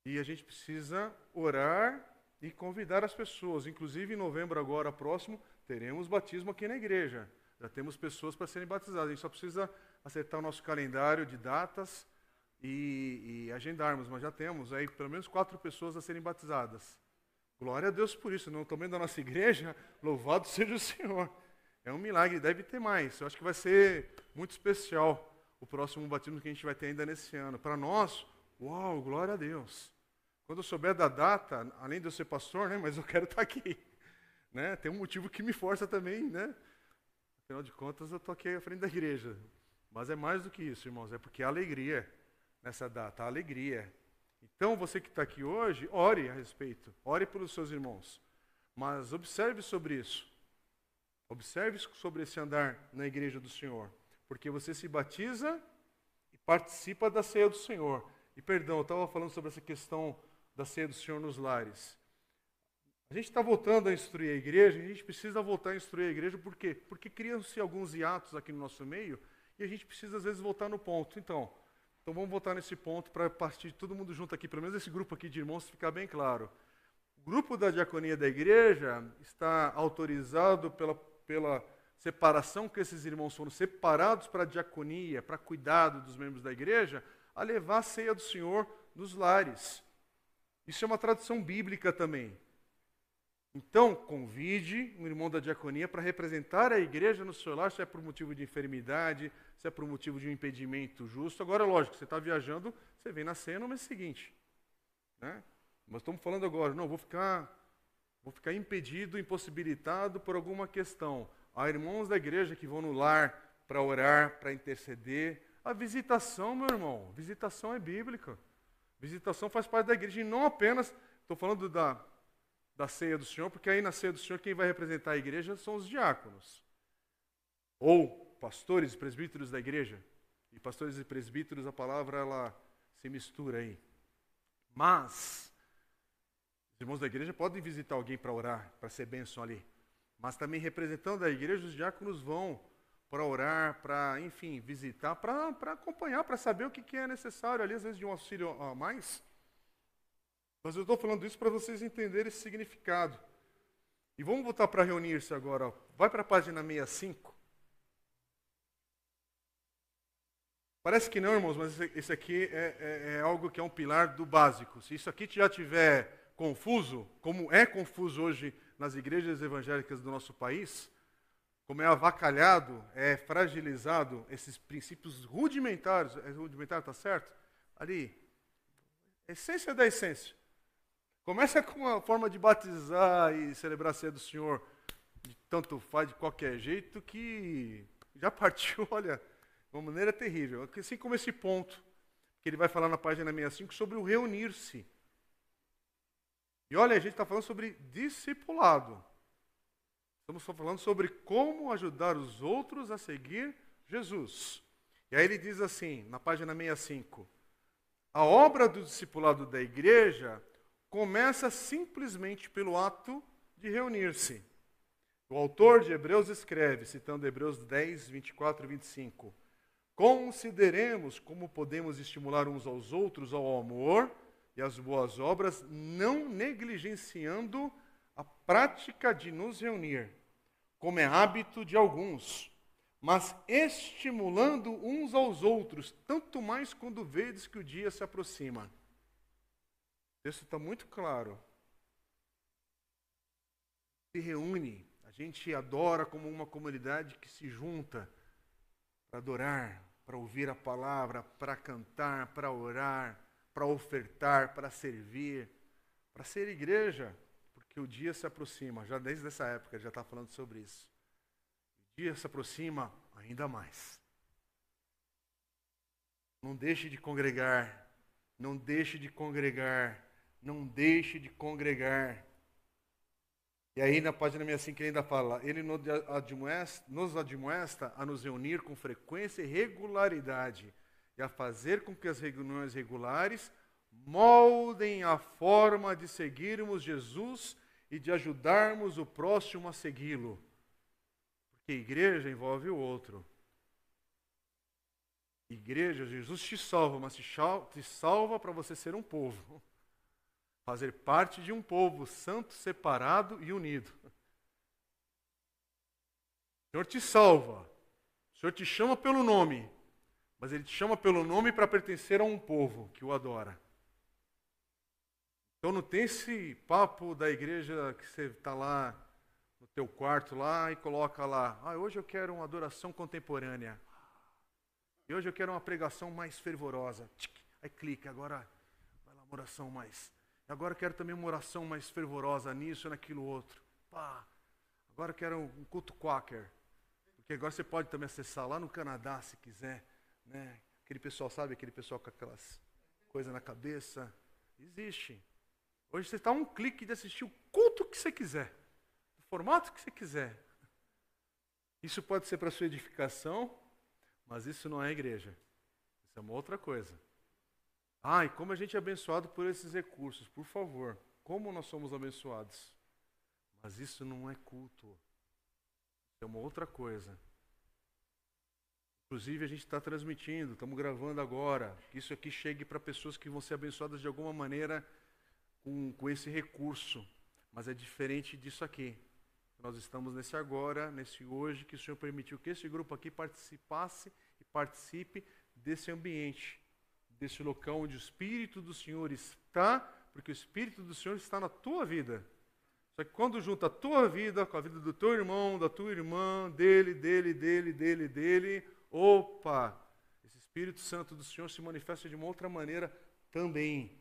E a gente precisa orar e convidar as pessoas. Inclusive, em novembro agora próximo, teremos batismo aqui na igreja. Já temos pessoas para serem batizadas. A gente só precisa acertar o nosso calendário de datas e, e agendarmos. Mas já temos aí pelo menos quatro pessoas a serem batizadas. Glória a Deus por isso. Não também da nossa [laughs] igreja, louvado seja o Senhor. É um milagre, deve ter mais. Eu acho que vai ser muito especial o próximo batismo que a gente vai ter ainda nesse ano. Para nós, uau, glória a Deus. Quando eu souber da data, além de eu ser pastor, né, mas eu quero estar aqui. Né? Tem um motivo que me força também, né? Afinal de contas, eu estou aqui à frente da igreja. Mas é mais do que isso, irmãos, é porque há alegria nessa data, há alegria. Então, você que está aqui hoje, ore a respeito, ore pelos seus irmãos. Mas observe sobre isso. Observe sobre esse andar na igreja do Senhor. Porque você se batiza e participa da ceia do Senhor. E perdão, eu estava falando sobre essa questão da ceia do Senhor nos lares. A gente está voltando a instruir a igreja, a gente precisa voltar a instruir a igreja, por quê? Porque criam-se alguns hiatos aqui no nosso meio e a gente precisa, às vezes, voltar no ponto. Então, então vamos voltar nesse ponto para partir todo mundo junto aqui, pelo menos esse grupo aqui de irmãos ficar bem claro. O grupo da diaconia da igreja está autorizado pela, pela separação que esses irmãos foram separados para a diaconia, para cuidado dos membros da igreja, a levar a ceia do Senhor nos lares. Isso é uma tradição bíblica também. Então, convide um irmão da diaconia para representar a igreja no seu lar, se é por motivo de enfermidade, se é por motivo de um impedimento justo. Agora, lógico, você está viajando, você vem na cena no mês seguinte. Né? Mas estamos falando agora, não, vou ficar, vou ficar impedido, impossibilitado por alguma questão. Há irmãos da igreja que vão no lar para orar, para interceder. A visitação, meu irmão, visitação é bíblica. Visitação faz parte da igreja e não apenas, estou falando da da ceia do Senhor, porque aí na ceia do Senhor quem vai representar a igreja são os diáconos. Ou pastores e presbíteros da igreja. E pastores e presbíteros, a palavra ela se mistura aí. Mas os irmãos da igreja podem visitar alguém para orar, para ser bênção ali. Mas também representando a igreja, os diáconos vão para orar, para, enfim, visitar, para acompanhar, para saber o que, que é necessário ali, às vezes de um auxílio a mais. Mas eu estou falando isso para vocês entenderem esse significado. E vamos voltar para reunir-se agora. Vai para a página 65. Parece que não, irmãos, mas esse aqui é, é, é, algo que é um pilar do básico. Se isso aqui já tiver confuso, como é confuso hoje nas igrejas evangélicas do nosso país, como é avacalhado, é fragilizado esses princípios rudimentares, é rudimentar, está certo? Ali, essência da essência. Começa com a forma de batizar e celebrar a ceia do Senhor, de tanto faz, de qualquer jeito, que já [laughs] partiu, olha, de uma maneira terrível. Assim como esse ponto, que ele vai falar na página 65, sobre o reunir-se. E olha, a gente está falando sobre discipulado. Estamos falando sobre como ajudar os outros a seguir Jesus. E aí ele diz assim, na página 65, a obra do discipulado da igreja começa simplesmente pelo ato de reunir-se. O autor de Hebreus escreve, citando Hebreus 10, 24 e 25: Consideremos como podemos estimular uns aos outros ao amor e às boas obras, não negligenciando a prática de nos reunir, como é hábito de alguns, mas estimulando uns aos outros, tanto mais quando vedes que o dia se aproxima. O texto está muito claro. Se reúne, a gente adora como uma comunidade que se junta para adorar, para ouvir a palavra, para cantar, para orar, para ofertar, para servir, para ser igreja, porque o dia se aproxima, já desde essa época já está falando sobre isso dia se aproxima ainda mais. Não deixe de congregar, não deixe de congregar, não deixe de congregar. E aí na página 65 ele ainda fala, ele nos admoesta a nos reunir com frequência e regularidade, e a fazer com que as reuniões regulares moldem a forma de seguirmos Jesus e de ajudarmos o próximo a segui-lo. Porque igreja envolve o outro. Igreja, Jesus te salva, mas te salva para você ser um povo. Fazer parte de um povo santo, separado e unido. O Senhor te salva. O Senhor te chama pelo nome. Mas Ele te chama pelo nome para pertencer a um povo que o adora. Então não tem esse papo da igreja que você está lá no teu quarto lá e coloca lá, ah, hoje eu quero uma adoração contemporânea. E hoje eu quero uma pregação mais fervorosa. Aí clica, agora vai lá uma oração mais. Agora quero também uma oração mais fervorosa nisso, naquilo outro. Pá. Agora quero um culto quaker. Porque agora você pode também acessar lá no Canadá, se quiser. Né? Aquele pessoal, sabe? Aquele pessoal com aquelas coisas na cabeça. Existe. Hoje você está um clique de assistir o culto que você quiser formato que você quiser. Isso pode ser para sua edificação, mas isso não é igreja. Isso é uma outra coisa. E como a gente é abençoado por esses recursos, por favor. Como nós somos abençoados. Mas isso não é culto. É uma outra coisa. Inclusive, a gente está transmitindo, estamos gravando agora. Que isso aqui chegue para pessoas que vão ser abençoadas de alguma maneira com, com esse recurso. Mas é diferente disso aqui. Nós estamos nesse agora, nesse hoje, que o Senhor permitiu que esse grupo aqui participasse e participe desse ambiente, desse local onde o Espírito do Senhor está, porque o Espírito do Senhor está na tua vida. Só que quando junta a tua vida com a vida do teu irmão, da tua irmã, dele, dele, dele, dele, dele, opa, esse Espírito Santo do Senhor se manifesta de uma outra maneira também.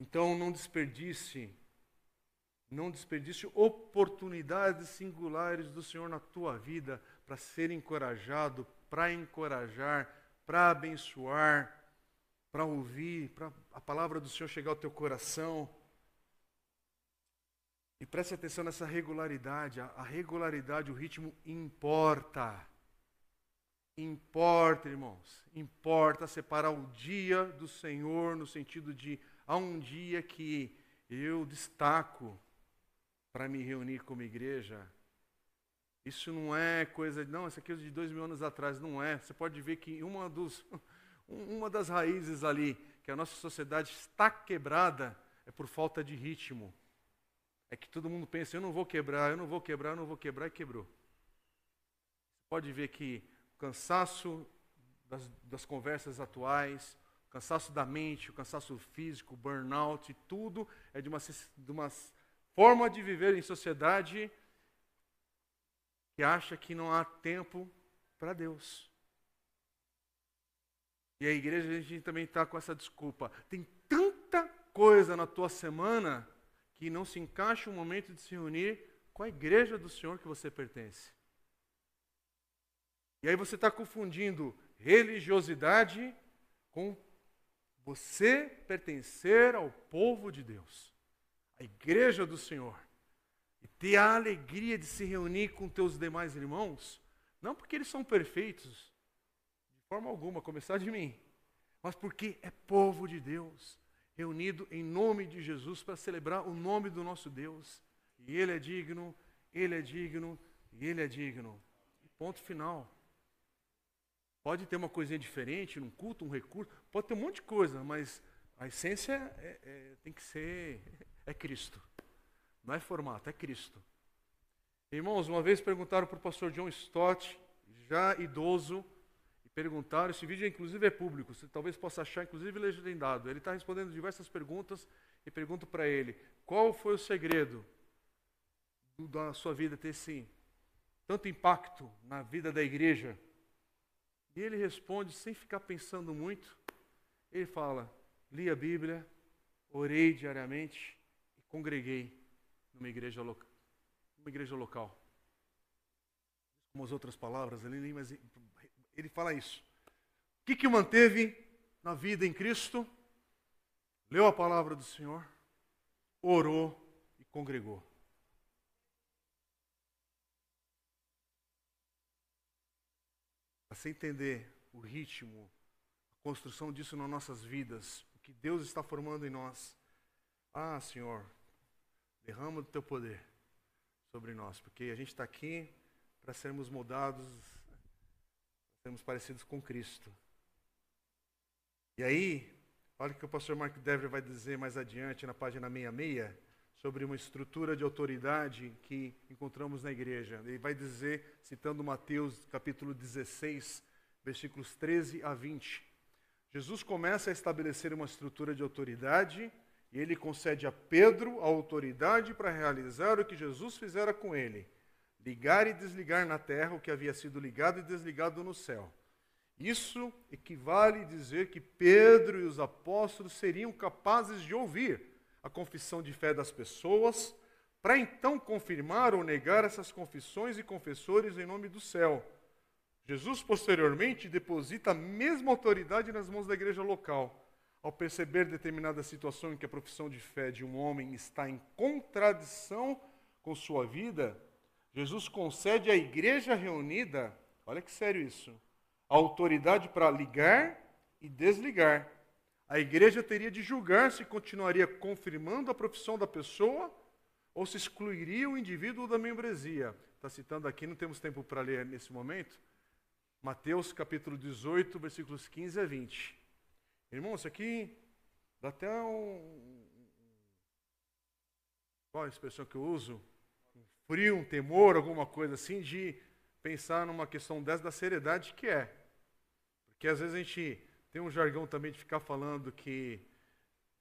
Então não desperdice não desperdice oportunidades singulares do Senhor na tua vida para ser encorajado, para encorajar, para abençoar, para ouvir, para a palavra do Senhor chegar ao teu coração. E preste atenção nessa regularidade. A regularidade, o ritmo importa. Importa, irmãos. Importa separar o dia do Senhor no sentido de há um dia que eu destaco para me reunir como igreja. Isso não é coisa, não, isso aqui é de dois mil anos atrás, não é. Você pode ver que uma, dos, [laughs] uma das raízes ali, que a nossa sociedade está quebrada, é por falta de ritmo. É que todo mundo pensa, eu não vou quebrar, eu não vou quebrar, eu não vou quebrar, e quebrou. Pode ver que o cansaço das, das conversas atuais, o cansaço da mente, o cansaço físico, o burnout, tudo é de uma, de uma forma de viver em sociedade que acha que não há tempo para Deus. E a igreja, a gente também está com essa desculpa. Tem tanta coisa na tua semana que não se encaixa o momento de se reunir com a igreja do Senhor que você pertence. E aí você está confundindo religiosidade com você pertencer ao povo de Deus a igreja do Senhor, e ter a alegria de se reunir com teus demais irmãos, não porque eles são perfeitos, de forma alguma, começar de mim, mas porque é povo de Deus, reunido em nome de Jesus para celebrar o nome do nosso Deus. E Ele é digno, Ele é digno, e Ele é digno. Ponto final. Pode ter uma coisinha diferente, um culto, um recurso, pode ter um monte de coisa, mas a essência é, é, tem que ser [laughs] é Cristo. Não é formato, é Cristo. Irmãos, uma vez perguntaram para o pastor John Stott, já idoso, e perguntaram, esse vídeo inclusive é público, você talvez possa achar inclusive legendado. Ele está respondendo diversas perguntas e pergunto para ele, qual foi o segredo da sua vida ter esse tanto impacto na vida da igreja? E ele responde sem ficar pensando muito, ele fala, li a Bíblia, orei diariamente e congreguei numa igreja local uma igreja local. Como as outras palavras ali, mas ele fala isso. O que, que o manteve na vida em Cristo? Leu a palavra do Senhor, orou e congregou. Para você entender o ritmo, a construção disso nas nossas vidas, o que Deus está formando em nós. Ah, Senhor, derrama do teu poder sobre nós, porque a gente está aqui para sermos moldados, sermos parecidos com Cristo. E aí, olha o que o pastor Mark Dever vai dizer mais adiante na página 66 sobre uma estrutura de autoridade que encontramos na igreja. Ele vai dizer, citando Mateus capítulo 16, versículos 13 a 20. Jesus começa a estabelecer uma estrutura de autoridade e ele concede a Pedro a autoridade para realizar o que Jesus fizera com ele: ligar e desligar na terra o que havia sido ligado e desligado no céu. Isso equivale a dizer que Pedro e os apóstolos seriam capazes de ouvir a confissão de fé das pessoas, para então confirmar ou negar essas confissões e confessores em nome do céu. Jesus, posteriormente, deposita a mesma autoridade nas mãos da igreja local ao perceber determinada situação em que a profissão de fé de um homem está em contradição com sua vida, Jesus concede à igreja reunida, olha que sério isso, a autoridade para ligar e desligar. A igreja teria de julgar se continuaria confirmando a profissão da pessoa ou se excluiria o indivíduo da membresia. Está citando aqui, não temos tempo para ler nesse momento. Mateus capítulo 18, versículos 15 a 20. Irmão, isso aqui dá até um. Qual a expressão que eu uso? Um frio, um temor, alguma coisa assim, de pensar numa questão dessa da seriedade que é. Porque às vezes a gente tem um jargão também de ficar falando que,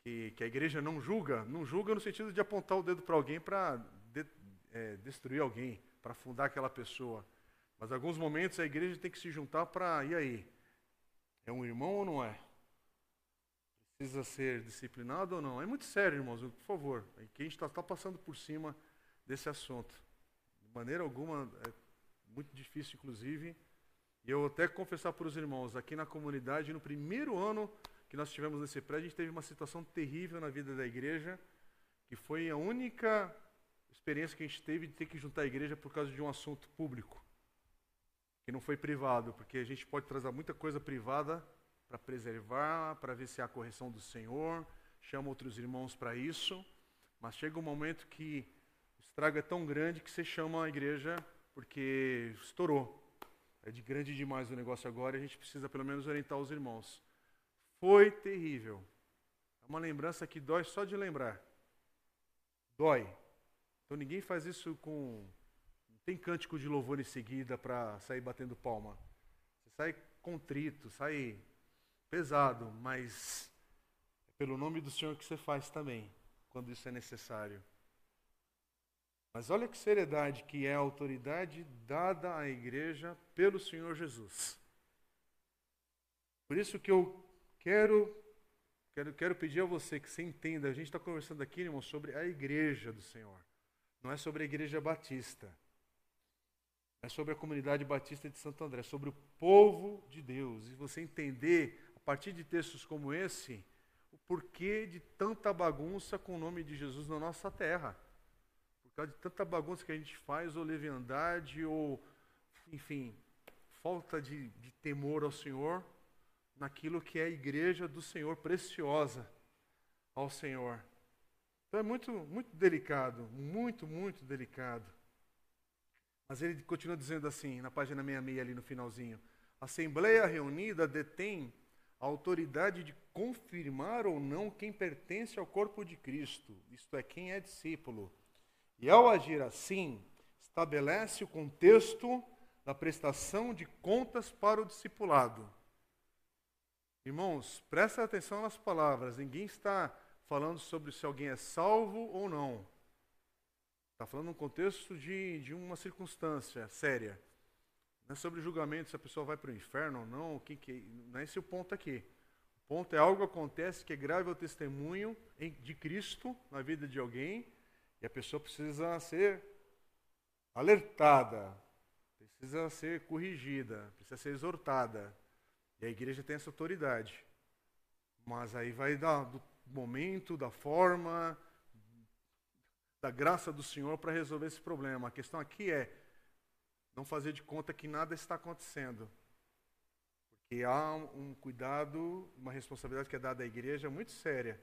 que, que a igreja não julga. Não julga no sentido de apontar o dedo para alguém para de, é, destruir alguém, para afundar aquela pessoa. Mas em alguns momentos a igreja tem que se juntar para. E aí? É um irmão ou não é? Precisa ser disciplinado ou não? É muito sério, irmãos, por favor. Aqui a gente está tá passando por cima desse assunto. De maneira alguma, é muito difícil, inclusive. E eu até confessar para os irmãos, aqui na comunidade, no primeiro ano que nós tivemos nesse prédio, a gente teve uma situação terrível na vida da igreja, que foi a única experiência que a gente teve de ter que juntar a igreja por causa de um assunto público, que não foi privado, porque a gente pode trazer muita coisa privada para preservar, para ver se há correção do Senhor, chama outros irmãos para isso, mas chega um momento que o estrago é tão grande que você chama a igreja porque estourou. É de grande demais o negócio agora e a gente precisa pelo menos orientar os irmãos. Foi terrível. É uma lembrança que dói só de lembrar. Dói. Então ninguém faz isso com. Não tem cântico de louvor em seguida para sair batendo palma. Você sai contrito, sai pesado, mas é pelo nome do Senhor que você faz também, quando isso é necessário. Mas olha que seriedade que é a autoridade dada à igreja pelo Senhor Jesus. Por isso que eu quero, quero, quero pedir a você que você entenda, a gente está conversando aqui, irmão, sobre a igreja do Senhor. Não é sobre a igreja batista. É sobre a comunidade batista de Santo André, é sobre o povo de Deus. E você entender partir de textos como esse, o porquê de tanta bagunça com o nome de Jesus na nossa terra. Por causa de tanta bagunça que a gente faz, ou leviandade, ou, enfim, falta de, de temor ao Senhor, naquilo que é a igreja do Senhor, preciosa ao Senhor. Então é muito, muito delicado, muito, muito delicado. Mas ele continua dizendo assim, na página 66 ali no finalzinho. Assembleia reunida detém a autoridade de confirmar ou não quem pertence ao corpo de Cristo, isto é, quem é discípulo. E ao agir assim, estabelece o contexto da prestação de contas para o discipulado. Irmãos, presta atenção nas palavras. Ninguém está falando sobre se alguém é salvo ou não. Está falando num contexto de, de uma circunstância séria. Não é sobre julgamento se a pessoa vai para o inferno ou não. Que, que, não é esse o ponto aqui. O ponto é algo acontece que é grave ao testemunho de Cristo na vida de alguém e a pessoa precisa ser alertada, precisa ser corrigida, precisa ser exortada. E a igreja tem essa autoridade. Mas aí vai dar do momento, da forma, da graça do Senhor para resolver esse problema. A questão aqui é não fazer de conta que nada está acontecendo. Porque há um cuidado, uma responsabilidade que é dada à igreja muito séria.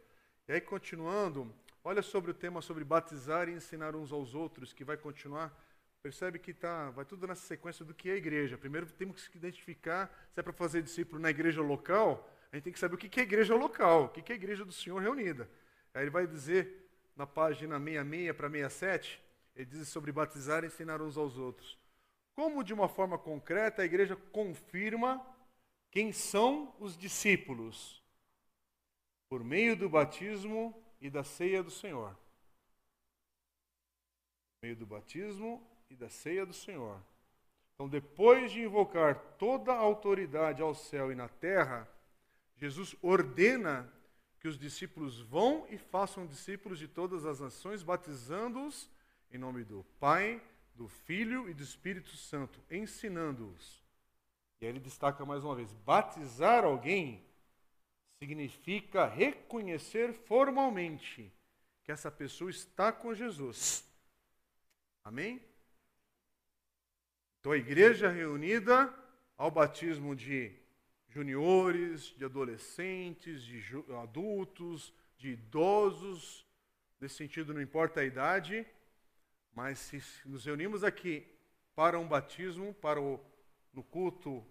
E aí, continuando, olha sobre o tema sobre batizar e ensinar uns aos outros, que vai continuar. Percebe que tá, vai tudo nessa sequência do que é a igreja. Primeiro temos que identificar se é para fazer discípulo na igreja local, a gente tem que saber o que é a igreja local, o que é a igreja do Senhor reunida. Aí ele vai dizer na página 66 para 67, ele diz sobre batizar e ensinar uns aos outros. Como, de uma forma concreta, a igreja confirma quem são os discípulos? Por meio do batismo e da ceia do Senhor. Por meio do batismo e da ceia do Senhor. Então, depois de invocar toda a autoridade ao céu e na terra, Jesus ordena que os discípulos vão e façam discípulos de todas as nações, batizando-os em nome do Pai, do Filho e do Espírito Santo, ensinando-os. E aí ele destaca mais uma vez: batizar alguém significa reconhecer formalmente que essa pessoa está com Jesus. Amém? Então a igreja reunida ao batismo de juniores, de adolescentes, de adultos, de idosos, nesse sentido não importa a idade, mas se nos reunimos aqui para um batismo, para o, no culto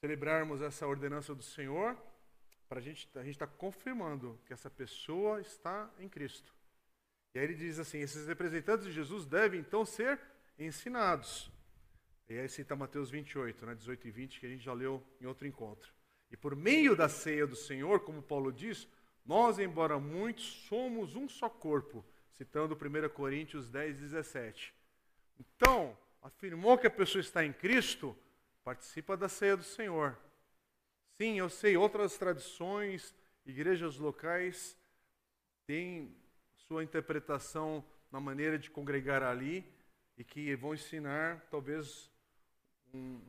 celebrarmos essa ordenança do Senhor, para a gente a gente está confirmando que essa pessoa está em Cristo. E aí ele diz assim: esses representantes de Jesus devem então ser ensinados. E aí cita Mateus 28, né, 18 e 20, que a gente já leu em outro encontro. E por meio da ceia do Senhor, como Paulo diz, nós, embora muitos, somos um só corpo, citando 1 Coríntios 10, 17. Então, afirmou que a pessoa está em Cristo, participa da ceia do Senhor. Sim, eu sei, outras tradições, igrejas locais têm sua interpretação na maneira de congregar ali e que vão ensinar, talvez, um,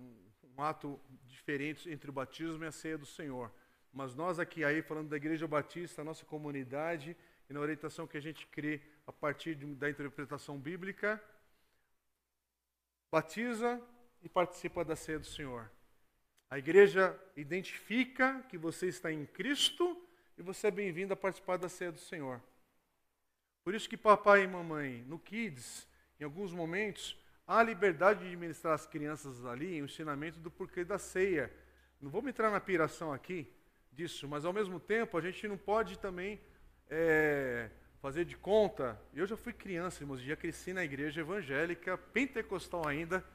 um, ato diferente entre o batismo e a ceia do Senhor. Mas nós aqui aí, falando da Igreja Batista, a nossa comunidade, e na orientação que a gente crê a partir de, da interpretação bíblica, batiza e participa da ceia do Senhor. A igreja identifica que você está em Cristo e você é bem-vindo a participar da ceia do Senhor. Por isso que papai e mamãe, no Kids, em alguns momentos, há liberdade de ministrar às crianças ali o ensinamento do porquê da ceia. Não vamos entrar na piração aqui disso, mas ao mesmo tempo a gente não pode também é, fazer de conta. Eu já fui criança, irmãos, já cresci na igreja evangélica, pentecostal ainda,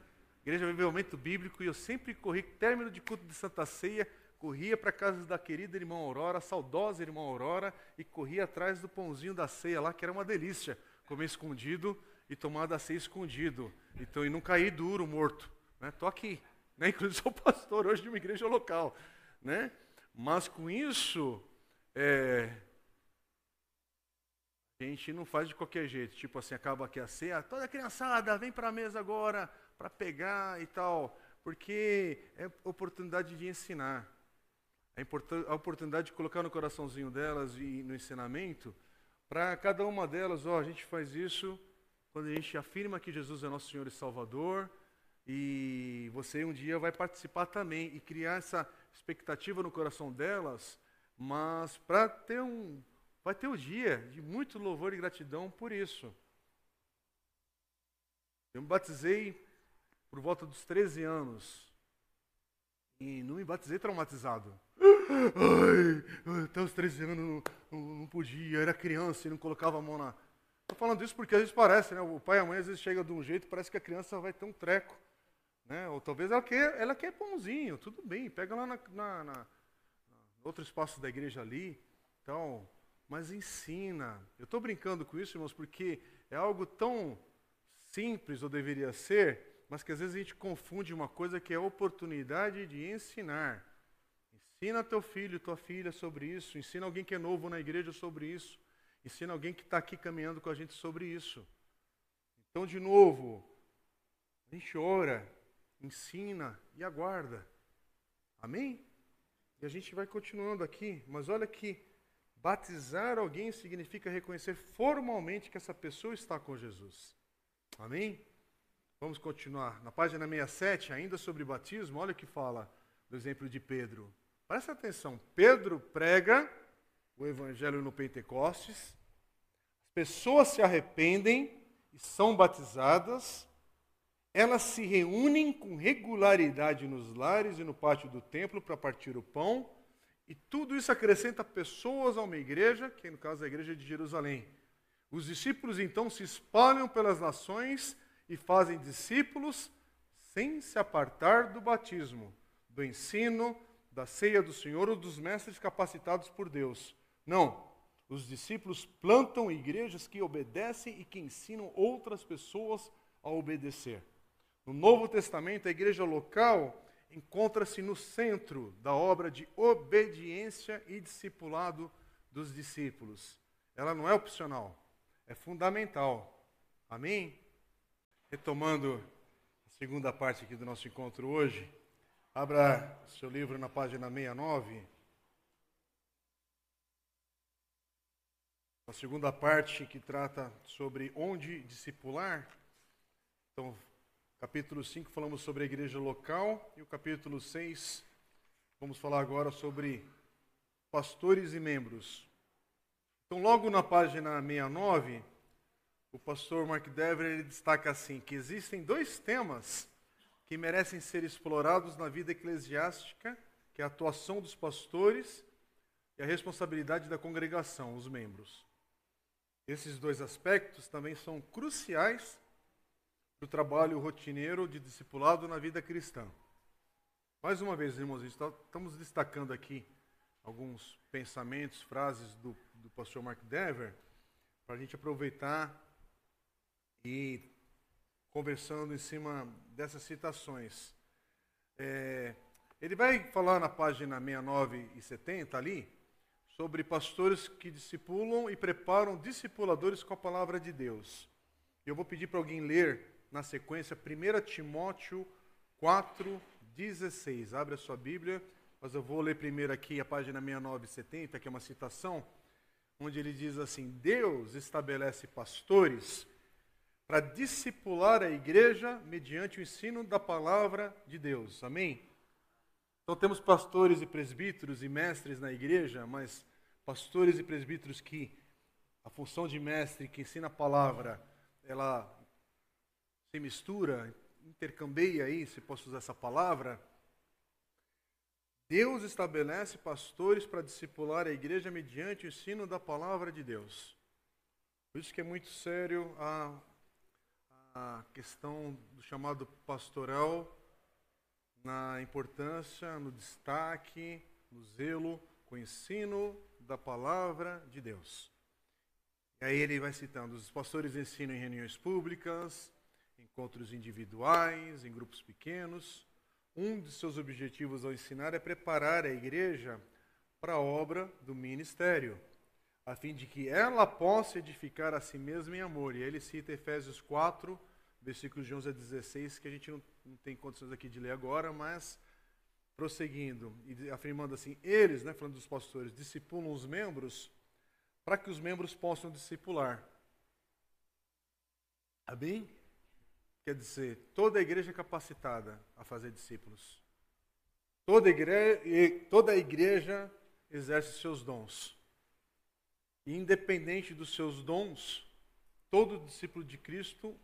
igreja de Vivimento Bíblico, e eu sempre corri, término de culto de Santa Ceia, corria para a casa da querida irmã Aurora, saudosa irmã Aurora, e corria atrás do pãozinho da ceia lá, que era uma delícia, comer escondido e tomar da ceia escondido. Então, e não cair duro, morto. Né? Tô aqui. Né? [laughs] Inclusive, sou pastor hoje de uma igreja local. Né? Mas com isso, é, a gente não faz de qualquer jeito. Tipo assim, acaba aqui a ceia, toda criançada, vem para a mesa agora para pegar e tal. Porque é oportunidade de ensinar. A, oportunidade de colocar no coraçãozinho delas e no ensinamento, para cada uma delas, ó, a gente faz isso quando a gente afirma que Jesus é nosso Senhor e Salvador, e você um dia vai participar também e criar essa expectativa no coração delas, mas para ter um vai ter o dia de muito louvor e gratidão por isso. Eu me batizei por volta dos 13 anos e não me batizei traumatizado. Ai, até os 13 anos não, não, não podia, era criança e não colocava a mão na, Estou falando isso porque às vezes parece, né? O pai e a mãe às vezes chega de um jeito, parece que a criança vai ter um treco. Né? Ou talvez ela quer, ela quer pãozinho, tudo bem, pega lá na, na, na outro espaço da igreja ali. Então, mas ensina. Eu estou brincando com isso, irmãos, porque é algo tão simples, ou deveria ser, mas que às vezes a gente confunde uma coisa que é a oportunidade de ensinar. Ensina teu filho, tua filha sobre isso. Ensina alguém que é novo na igreja sobre isso. Ensina alguém que está aqui caminhando com a gente sobre isso. Então, de novo, a gente ora, ensina e aguarda. Amém? E a gente vai continuando aqui, mas olha que batizar alguém significa reconhecer formalmente que essa pessoa está com Jesus. Amém? Vamos continuar. Na página 67, ainda sobre batismo, olha o que fala do exemplo de Pedro. Presta atenção. Pedro prega o evangelho no Pentecostes. As pessoas se arrependem e são batizadas. Elas se reúnem com regularidade nos lares e no pátio do templo para partir o pão. E tudo isso acrescenta pessoas a uma igreja, que no caso é a igreja de Jerusalém. Os discípulos então se espalham pelas nações e fazem discípulos sem se apartar do batismo, do ensino, da ceia do Senhor ou dos mestres capacitados por Deus. Não. Os discípulos plantam igrejas que obedecem e que ensinam outras pessoas a obedecer. No Novo Testamento, a igreja local encontra-se no centro da obra de obediência e discipulado dos discípulos. Ela não é opcional, é fundamental. Amém? Retomando a segunda parte aqui do nosso encontro hoje. Abra seu livro na página 69. A segunda parte que trata sobre onde discipular. Então, capítulo 5 falamos sobre a igreja local e o capítulo 6 vamos falar agora sobre pastores e membros. Então, logo na página 69, o pastor Mark Dever ele destaca assim que existem dois temas que merecem ser explorados na vida eclesiástica, que é a atuação dos pastores e a responsabilidade da congregação, os membros. Esses dois aspectos também são cruciais para o trabalho rotineiro de discipulado na vida cristã. Mais uma vez, irmãos, estamos destacando aqui alguns pensamentos, frases do, do pastor Mark Dever, para a gente aproveitar e conversando em cima dessas citações. É, ele vai falar na página 69 e 70 ali sobre pastores que discipulam e preparam discipuladores com a palavra de Deus. Eu vou pedir para alguém ler na sequência 1 Timóteo 4:16. Abre a sua Bíblia, mas eu vou ler primeiro aqui a página 69 e 70, que é uma citação, onde ele diz assim: Deus estabelece pastores para discipular a igreja mediante o ensino da palavra de Deus. Amém? Então temos pastores e presbíteros e mestres na igreja, mas pastores e presbíteros que a função de mestre que ensina a palavra, ela se mistura, intercambeia aí, se posso usar essa palavra. Deus estabelece pastores para discipular a igreja mediante o ensino da palavra de Deus. Por isso que é muito sério a a questão do chamado pastoral na importância, no destaque, no zelo, com o ensino da palavra de Deus. E aí ele vai citando: os pastores ensinam em reuniões públicas, encontros individuais, em grupos pequenos. Um de seus objetivos ao ensinar é preparar a igreja para a obra do ministério, a fim de que ela possa edificar a si mesma em amor. E ele cita Efésios 4, versículos de 11 a 16, que a gente não, tem condições aqui de ler agora, mas prosseguindo e afirmando assim: eles, né, falando dos pastores, discipulam os membros para que os membros possam discipular. Amém? Quer dizer, toda a igreja é capacitada a fazer discípulos. Toda a igreja, toda a igreja exerce seus dons. E independente dos seus dons, todo discípulo de Cristo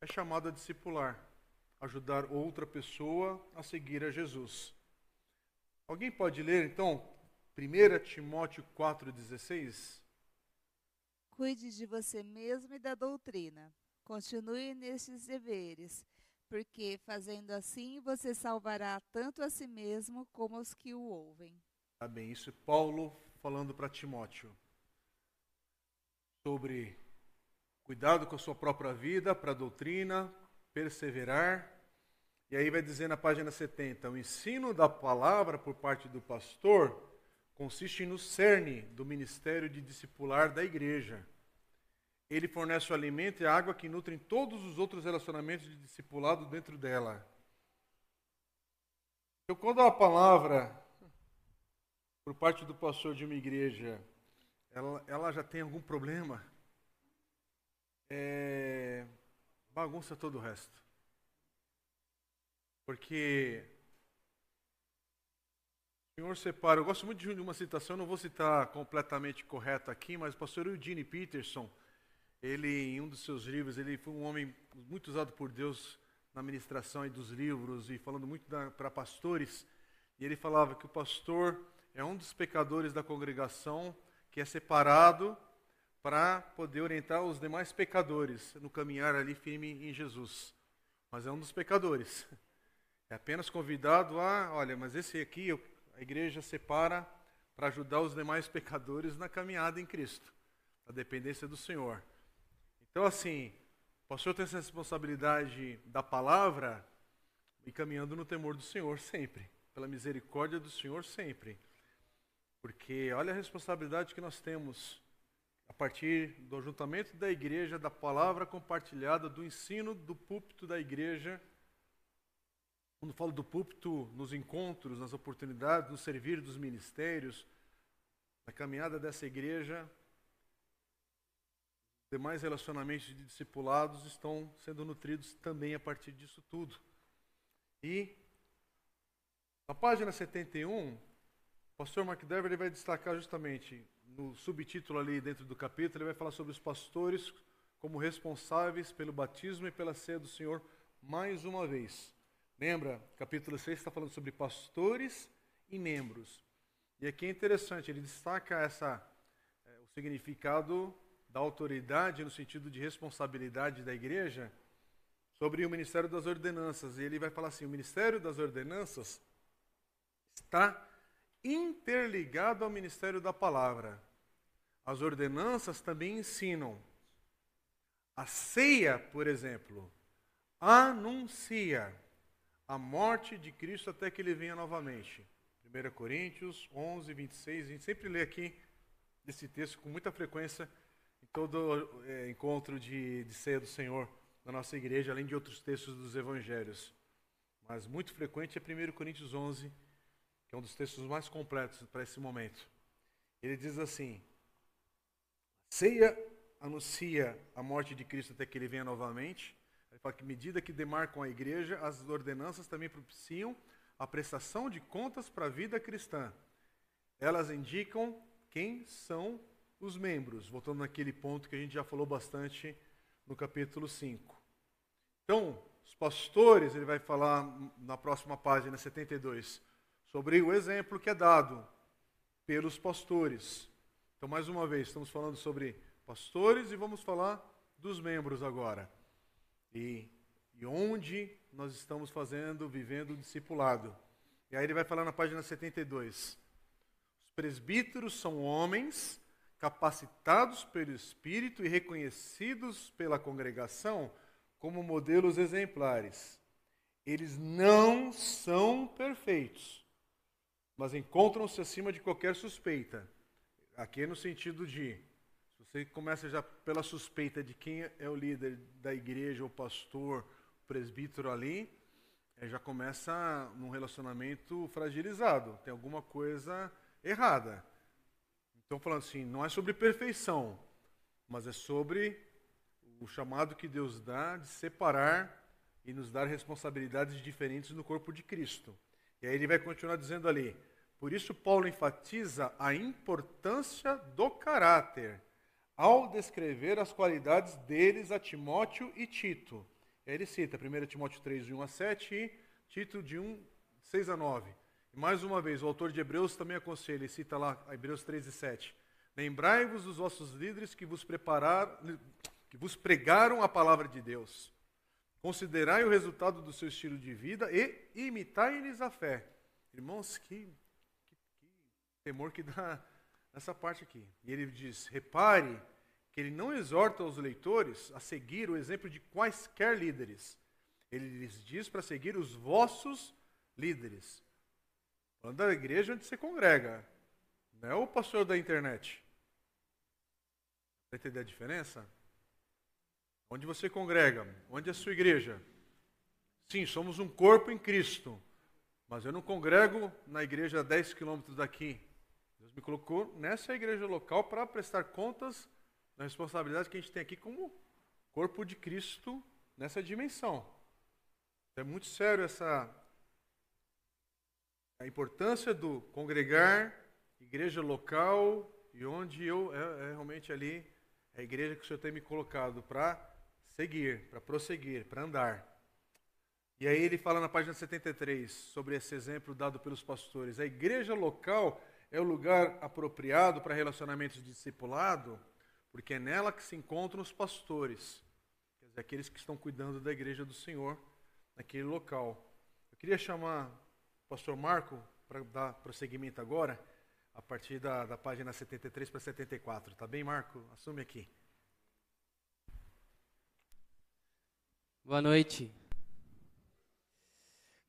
é chamado a discipular, ajudar outra pessoa a seguir a Jesus. Alguém pode ler então 1 Timóteo 4,16? Cuide de você mesmo e da doutrina. Continue nestes deveres, porque fazendo assim você salvará tanto a si mesmo como os que o ouvem. Tá bem, isso é Paulo falando para Timóteo sobre cuidado com a sua própria vida, para a doutrina, perseverar. E aí vai dizer na página 70, o ensino da palavra por parte do pastor consiste no cerne do ministério de discipular da igreja. Ele fornece o alimento e a água que nutrem todos os outros relacionamentos de discipulado dentro dela. Então, quando a palavra por parte do pastor de uma igreja, ela, ela já tem algum problema, é, bagunça todo o resto. Porque o Senhor separa. Eu gosto muito de uma citação, não vou citar completamente correta aqui, mas o pastor Eugene Peterson, ele, em um dos seus livros, ele foi um homem muito usado por Deus na ministração dos livros e falando muito para pastores. E ele falava que o pastor é um dos pecadores da congregação que é separado para poder orientar os demais pecadores no caminhar ali firme em Jesus. Mas é um dos pecadores. [laughs] É apenas convidado a, olha, mas esse aqui a igreja separa para ajudar os demais pecadores na caminhada em Cristo, na dependência do Senhor. Então, assim, o pastor tem essa responsabilidade da palavra e caminhando no temor do Senhor sempre, pela misericórdia do Senhor sempre. Porque olha a responsabilidade que nós temos a partir do ajuntamento da igreja, da palavra compartilhada, do ensino do púlpito da igreja. Quando falo do púlpito, nos encontros, nas oportunidades, no servir dos ministérios, na caminhada dessa igreja, demais relacionamentos de discipulados estão sendo nutridos também a partir disso tudo. E na página 71, o pastor Mark ele vai destacar justamente no subtítulo ali dentro do capítulo, ele vai falar sobre os pastores como responsáveis pelo batismo e pela ceia do Senhor mais uma vez. Lembra, capítulo 6 está falando sobre pastores e membros. E aqui é interessante, ele destaca essa, é, o significado da autoridade no sentido de responsabilidade da igreja sobre o ministério das ordenanças. E ele vai falar assim: o ministério das ordenanças está interligado ao ministério da palavra. As ordenanças também ensinam. A ceia, por exemplo, anuncia a morte de Cristo até que ele venha novamente. 1 Coríntios 11, 26. A gente sempre lê aqui esse texto com muita frequência todo é, encontro de, de ceia do Senhor na nossa igreja, além de outros textos dos evangelhos. Mas muito frequente é 1 Coríntios 11, que é um dos textos mais completos para esse momento. Ele diz assim: Ceia anuncia a morte de Cristo até que ele venha novamente. Ele fala que, medida que demarcam a igreja, as ordenanças também propiciam a prestação de contas para a vida cristã. Elas indicam quem são os membros, voltando naquele ponto que a gente já falou bastante no capítulo 5. Então, os pastores, ele vai falar na próxima página 72 sobre o exemplo que é dado pelos pastores. Então, mais uma vez, estamos falando sobre pastores e vamos falar dos membros agora. E, e onde nós estamos fazendo, vivendo o discipulado. E aí ele vai falar na página 72. Os presbíteros são homens capacitados pelo Espírito e reconhecidos pela congregação como modelos exemplares. Eles não são perfeitos mas encontram-se acima de qualquer suspeita. Aqui é no sentido de, se você começa já pela suspeita de quem é o líder da igreja, o pastor, o presbítero ali, é, já começa num relacionamento fragilizado, tem alguma coisa errada. Então, falando assim, não é sobre perfeição, mas é sobre o chamado que Deus dá de separar e nos dar responsabilidades diferentes no corpo de Cristo. E aí ele vai continuar dizendo ali. Por isso, Paulo enfatiza a importância do caráter ao descrever as qualidades deles a Timóteo e Tito. Ele cita 1 Timóteo 3, de 1 a 7 e Tito de 1, 6 a 9. E mais uma vez, o autor de Hebreus também aconselha, ele cita lá Hebreus 3 e 7. Lembrai-vos dos vossos líderes que vos prepararam, que vos pregaram a palavra de Deus. Considerai o resultado do seu estilo de vida e imitai-lhes a fé. Irmãos, que, que, que temor que dá nessa parte aqui. E ele diz: repare que ele não exorta os leitores a seguir o exemplo de quaisquer líderes. Ele lhes diz para seguir os vossos líderes. Falando da igreja onde você congrega, não é o pastor da internet. Para entender a diferença? Onde você congrega, onde é a sua igreja? Sim, somos um corpo em Cristo, mas eu não congrego na igreja a 10 quilômetros daqui. Deus me colocou nessa igreja local para prestar contas da responsabilidade que a gente tem aqui como corpo de Cristo nessa dimensão. É muito sério essa a importância do congregar, igreja local e onde eu é, é realmente ali é a igreja que o Senhor tem me colocado para seguir, para prosseguir, para andar. E aí ele fala na página 73 sobre esse exemplo dado pelos pastores. A igreja local é o lugar apropriado para relacionamentos de discipulado porque é nela que se encontram os pastores, quer dizer, aqueles que estão cuidando da igreja do Senhor naquele local. Eu queria chamar pastor Marco para dar prosseguimento agora, a partir da, da página 73 para 74. Tá bem, Marco? Assume aqui. Boa noite.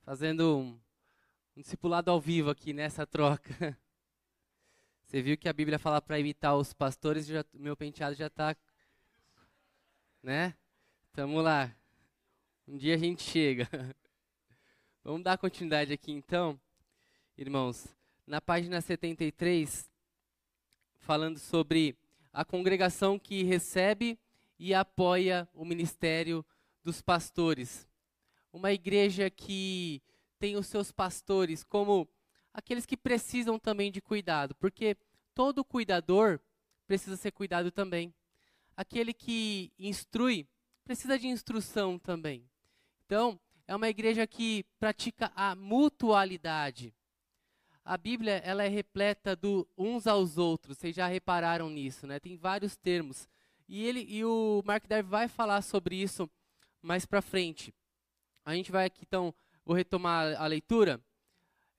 Fazendo um, um discipulado ao vivo aqui nessa troca. [laughs] Você viu que a Bíblia fala para imitar os pastores, já, meu penteado já está, né? Tamo lá. Um dia a gente chega. [laughs] Vamos dar continuidade aqui então, irmãos. Na página 73, falando sobre a congregação que recebe e apoia o ministério dos pastores. Uma igreja que tem os seus pastores como aqueles que precisam também de cuidado, porque todo cuidador precisa ser cuidado também. Aquele que instrui precisa de instrução também. Então, é uma igreja que pratica a mutualidade. A Bíblia ela é repleta do uns aos outros. Vocês já repararam nisso, né? Tem vários termos. E ele e o Mark Darby vai falar sobre isso mais para frente. A gente vai aqui então, vou retomar a leitura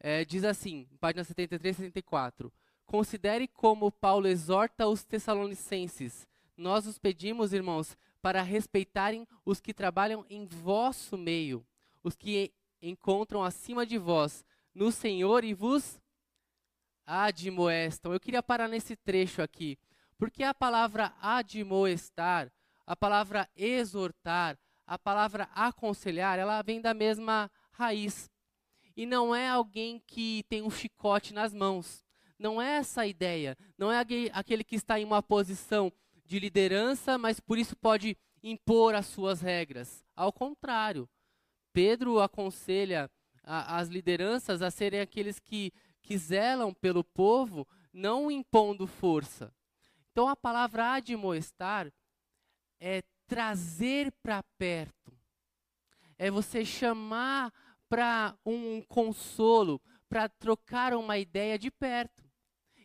é, diz assim, página 73 e 74. Considere como Paulo exorta os tessalonicenses. Nós os pedimos, irmãos, para respeitarem os que trabalham em vosso meio, os que encontram acima de vós no Senhor e vos admoestam. Eu queria parar nesse trecho aqui, porque a palavra admoestar, a palavra exortar, a palavra aconselhar, ela vem da mesma raiz e não é alguém que tem um chicote nas mãos. Não é essa a ideia. Não é aquele que está em uma posição de liderança, mas por isso pode impor as suas regras. Ao contrário, Pedro aconselha a, as lideranças a serem aqueles que, que zelam pelo povo, não impondo força. Então a palavra admoestar é trazer para perto. É você chamar para um consolo, para trocar uma ideia de perto.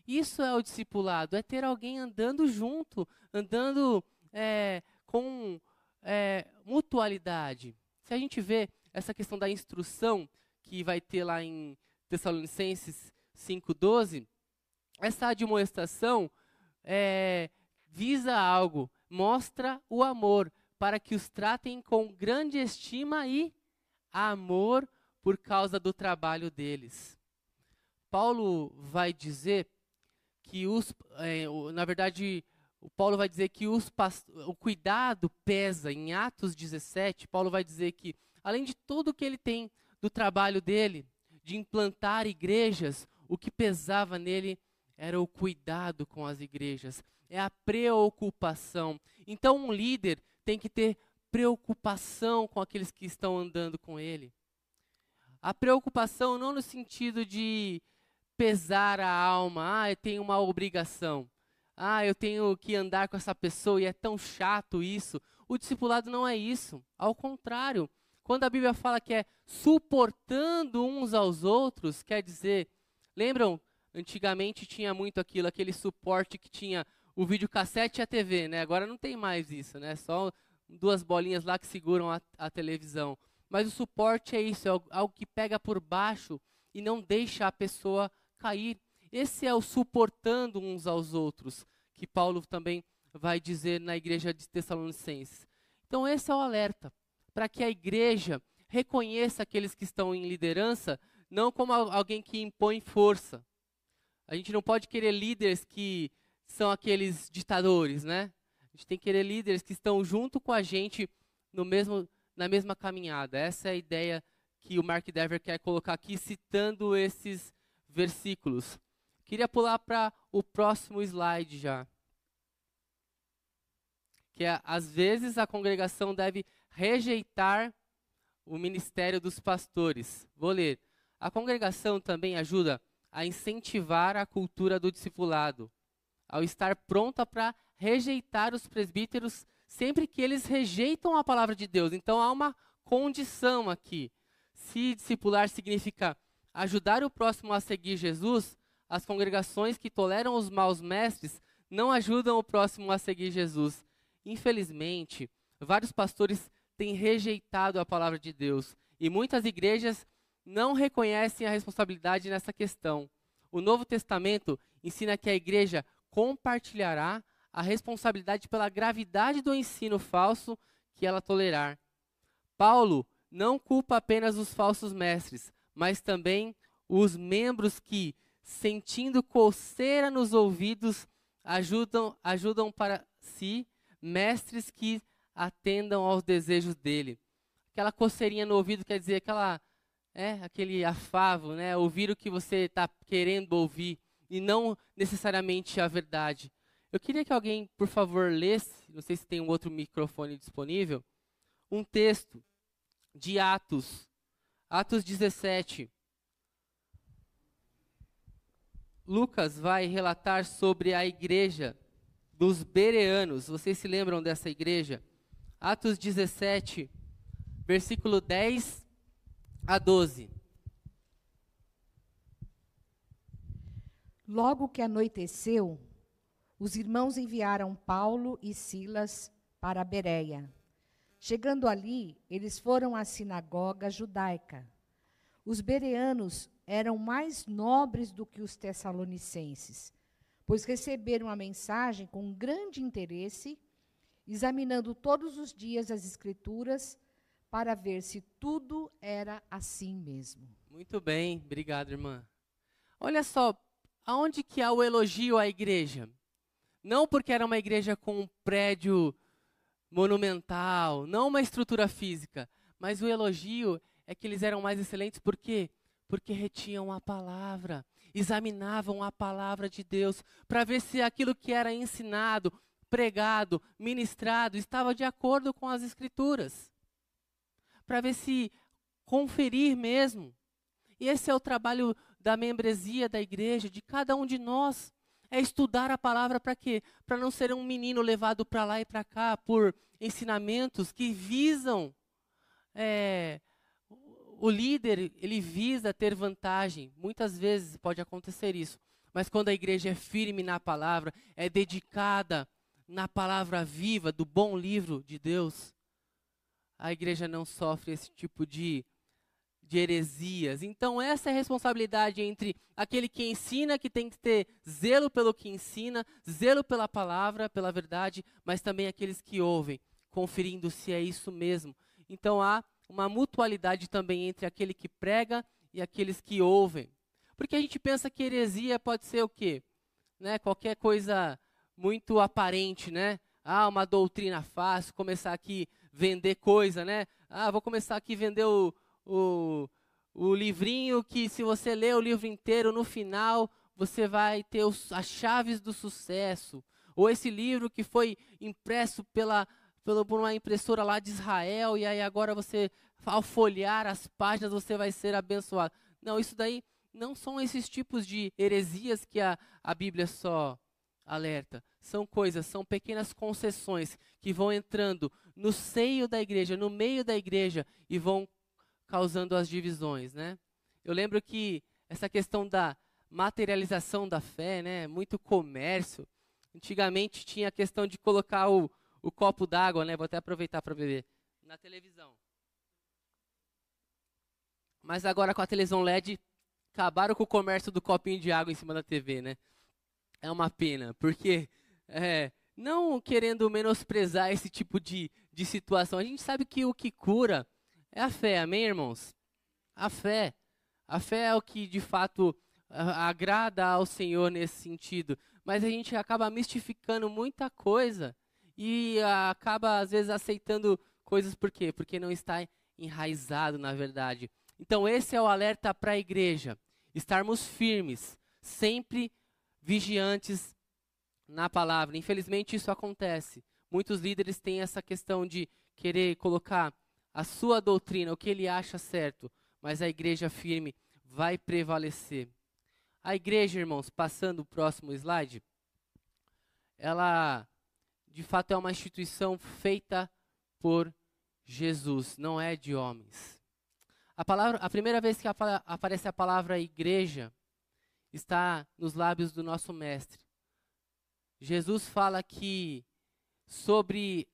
Isso é o discipulado, é ter alguém andando junto, andando é, com é, mutualidade. Se a gente vê essa questão da instrução que vai ter lá em Tessalonicenses 5,12, essa admoestação é, visa algo, mostra o amor, para que os tratem com grande estima e amor por causa do trabalho deles. Paulo vai dizer que os, é, na verdade, o Paulo vai dizer que os, o cuidado pesa. Em Atos 17, Paulo vai dizer que, além de tudo que ele tem do trabalho dele, de implantar igrejas, o que pesava nele era o cuidado com as igrejas, é a preocupação. Então, um líder tem que ter preocupação com aqueles que estão andando com ele. A preocupação não no sentido de pesar a alma, ah, eu tenho uma obrigação. Ah, eu tenho que andar com essa pessoa e é tão chato isso. O discipulado não é isso. Ao contrário, quando a Bíblia fala que é suportando uns aos outros, quer dizer, lembram Antigamente tinha muito aquilo, aquele suporte que tinha o videocassete e a TV, né? Agora não tem mais isso, né? Só duas bolinhas lá que seguram a, a televisão. Mas o suporte é isso, é algo que pega por baixo e não deixa a pessoa cair. Esse é o suportando uns aos outros, que Paulo também vai dizer na igreja de Tessalonicenses. Então, esse é o alerta, para que a igreja reconheça aqueles que estão em liderança, não como alguém que impõe força. A gente não pode querer líderes que são aqueles ditadores, né? A gente tem que querer líderes que estão junto com a gente no mesmo, na mesma caminhada. Essa é a ideia que o Mark Dever quer colocar aqui, citando esses versículos. Queria pular para o próximo slide já. Que é, às vezes a congregação deve rejeitar o ministério dos pastores. Vou ler. A congregação também ajuda a incentivar a cultura do discipulado, ao estar pronta para rejeitar os presbíteros sempre que eles rejeitam a palavra de Deus. Então há uma condição aqui. Se discipular significa ajudar o próximo a seguir Jesus, as congregações que toleram os maus mestres não ajudam o próximo a seguir Jesus. Infelizmente, vários pastores têm rejeitado a palavra de Deus e muitas igrejas não reconhecem a responsabilidade nessa questão. O Novo Testamento ensina que a igreja compartilhará a responsabilidade pela gravidade do ensino falso que ela tolerar. Paulo não culpa apenas os falsos mestres, mas também os membros que, sentindo coceira nos ouvidos, ajudam, ajudam para si mestres que atendam aos desejos dele. Aquela coceirinha no ouvido quer dizer aquela é aquele afavo, né? Ouvir o que você está querendo ouvir e não necessariamente a verdade. Eu queria que alguém, por favor, lesse, não sei se tem um outro microfone disponível, um texto de Atos, Atos 17. Lucas vai relatar sobre a igreja dos Bereanos. Vocês se lembram dessa igreja? Atos 17, versículo 10 a 12. Logo que anoiteceu, os irmãos enviaram Paulo e Silas para Bereia. Chegando ali, eles foram à sinagoga judaica. Os bereanos eram mais nobres do que os tessalonicenses, pois receberam a mensagem com grande interesse, examinando todos os dias as escrituras para ver se tudo era assim mesmo. Muito bem, obrigado, irmã. Olha só, aonde que há o elogio à igreja? Não porque era uma igreja com um prédio monumental, não uma estrutura física, mas o elogio é que eles eram mais excelentes por quê? Porque retinham a palavra, examinavam a palavra de Deus para ver se aquilo que era ensinado, pregado, ministrado estava de acordo com as escrituras para ver se conferir mesmo. E esse é o trabalho da membresia da igreja, de cada um de nós. É estudar a palavra para quê? Para não ser um menino levado para lá e para cá por ensinamentos que visam. É, o líder, ele visa ter vantagem. Muitas vezes pode acontecer isso. Mas quando a igreja é firme na palavra, é dedicada na palavra viva do bom livro de Deus, a igreja não sofre esse tipo de, de heresias. Então, essa é a responsabilidade entre aquele que ensina, que tem que ter zelo pelo que ensina, zelo pela palavra, pela verdade, mas também aqueles que ouvem, conferindo se é isso mesmo. Então, há uma mutualidade também entre aquele que prega e aqueles que ouvem. Porque a gente pensa que heresia pode ser o quê? Né? Qualquer coisa muito aparente, né? Ah, uma doutrina fácil, começar aqui vender coisa, né? Ah, vou começar aqui vender o, o, o livrinho que se você ler o livro inteiro, no final você vai ter os, as chaves do sucesso. Ou esse livro que foi impresso pela, pela, por uma impressora lá de Israel, e aí agora você, ao folhear as páginas, você vai ser abençoado. Não, isso daí não são esses tipos de heresias que a, a Bíblia só alerta. São coisas, são pequenas concessões que vão entrando no seio da igreja, no meio da igreja e vão causando as divisões, né? Eu lembro que essa questão da materialização da fé, né? Muito comércio. Antigamente tinha a questão de colocar o, o copo d'água, né? Vou até aproveitar para beber na televisão. Mas agora com a televisão LED acabaram com o comércio do copinho de água em cima da TV, né? É uma pena, porque é, não querendo menosprezar esse tipo de, de situação, a gente sabe que o que cura é a fé, amém, irmãos? A fé. A fé é o que de fato agrada ao Senhor nesse sentido. Mas a gente acaba mistificando muita coisa e acaba, às vezes, aceitando coisas por quê? Porque não está enraizado na verdade. Então, esse é o alerta para a igreja. Estarmos firmes, sempre vigiantes na palavra. Infelizmente, isso acontece. Muitos líderes têm essa questão de querer colocar a sua doutrina, o que ele acha certo, mas a igreja firme vai prevalecer. A igreja, irmãos, passando o próximo slide, ela de fato é uma instituição feita por Jesus, não é de homens. A, palavra, a primeira vez que aparece a palavra igreja está nos lábios do nosso mestre. Jesus fala que sobre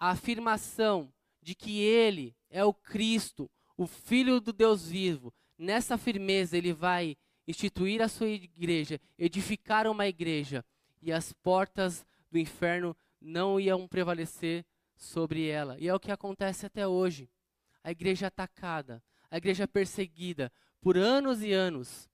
a afirmação de que ele é o Cristo, o Filho do Deus vivo. Nessa firmeza ele vai instituir a sua igreja, edificar uma igreja, e as portas do inferno não iam prevalecer sobre ela. E é o que acontece até hoje. A igreja atacada, a igreja perseguida por anos e anos.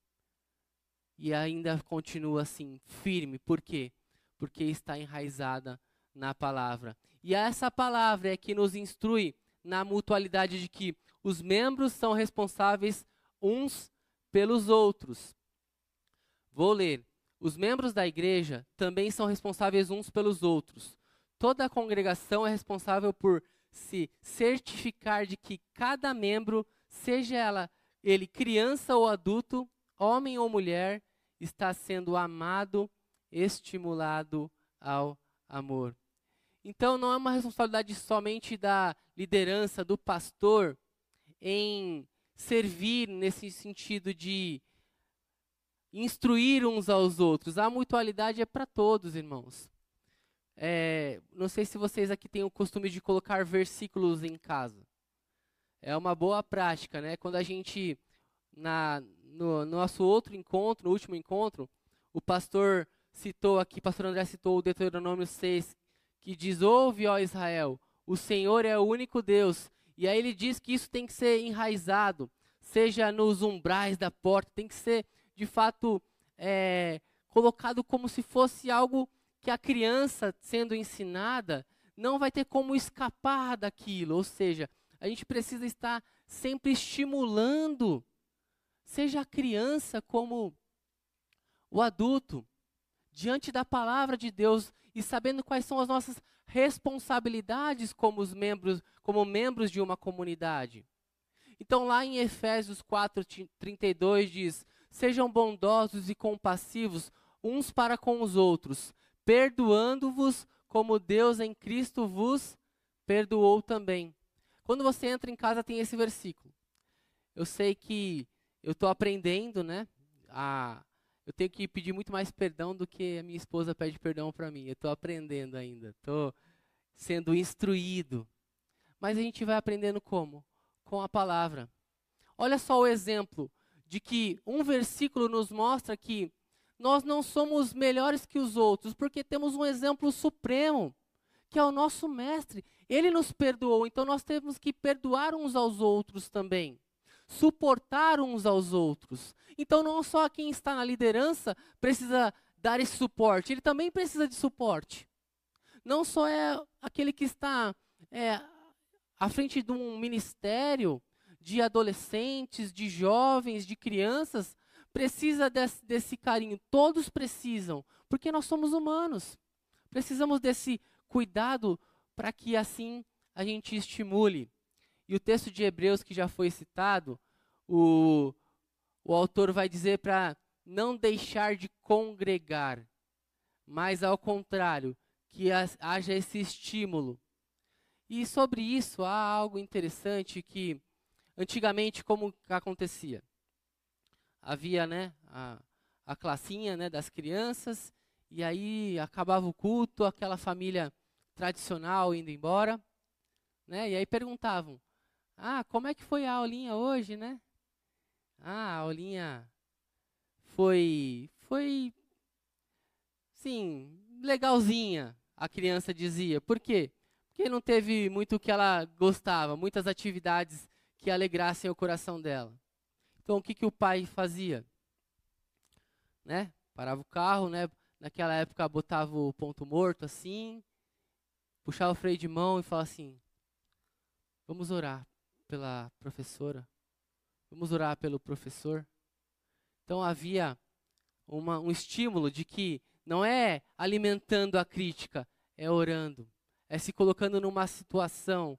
E ainda continua assim, firme. Por quê? Porque está enraizada na palavra. E essa palavra é que nos instrui na mutualidade de que os membros são responsáveis uns pelos outros. Vou ler. Os membros da igreja também são responsáveis uns pelos outros. Toda a congregação é responsável por se certificar de que cada membro, seja ela ele criança ou adulto, homem ou mulher, está sendo amado, estimulado ao amor. Então não é uma responsabilidade somente da liderança, do pastor, em servir nesse sentido de instruir uns aos outros. A mutualidade é para todos, irmãos. É, não sei se vocês aqui têm o costume de colocar versículos em casa. É uma boa prática, né? Quando a gente, na, no, no nosso outro encontro, no último encontro, o pastor citou aqui, pastor André citou o Deuteronômio 6, que diz: Ouve, ó Israel, o Senhor é o único Deus. E aí ele diz que isso tem que ser enraizado, seja nos umbrais da porta, tem que ser de fato é, colocado como se fosse algo que a criança sendo ensinada não vai ter como escapar daquilo. Ou seja, a gente precisa estar sempre estimulando, seja a criança como o adulto, diante da palavra de Deus e sabendo quais são as nossas responsabilidades como os membros, como membros de uma comunidade. Então lá em Efésios 4:32 diz: Sejam bondosos e compassivos uns para com os outros, perdoando-vos como Deus em Cristo vos perdoou também. Quando você entra em casa tem esse versículo. Eu sei que eu estou aprendendo, né? A, eu tenho que pedir muito mais perdão do que a minha esposa pede perdão para mim. Eu estou aprendendo ainda, estou sendo instruído. Mas a gente vai aprendendo como? Com a palavra. Olha só o exemplo de que um versículo nos mostra que nós não somos melhores que os outros, porque temos um exemplo supremo, que é o nosso mestre. Ele nos perdoou, então nós temos que perdoar uns aos outros também. Suportar uns aos outros. Então, não só quem está na liderança precisa dar esse suporte, ele também precisa de suporte. Não só é aquele que está é, à frente de um ministério, de adolescentes, de jovens, de crianças, precisa desse, desse carinho. Todos precisam, porque nós somos humanos. Precisamos desse cuidado para que assim a gente estimule. E o texto de Hebreus que já foi citado, o, o autor vai dizer para não deixar de congregar, mas ao contrário, que haja esse estímulo. E sobre isso há algo interessante que Antigamente, como acontecia? Havia né, a, a classinha né, das crianças, e aí acabava o culto, aquela família tradicional indo embora, né? E aí perguntavam: "Ah, como é que foi a aulinha hoje, né?" "Ah, a aulinha foi foi sim, legalzinha", a criança dizia. Por quê? Porque não teve muito o que ela gostava, muitas atividades que alegrassem o coração dela. Então o que que o pai fazia? Né? Parava o carro, né? Naquela época botava o ponto morto assim, puxava o freio de mão e falava assim: Vamos orar pela professora. Vamos orar pelo professor. Então havia uma, um estímulo de que não é alimentando a crítica, é orando, é se colocando numa situação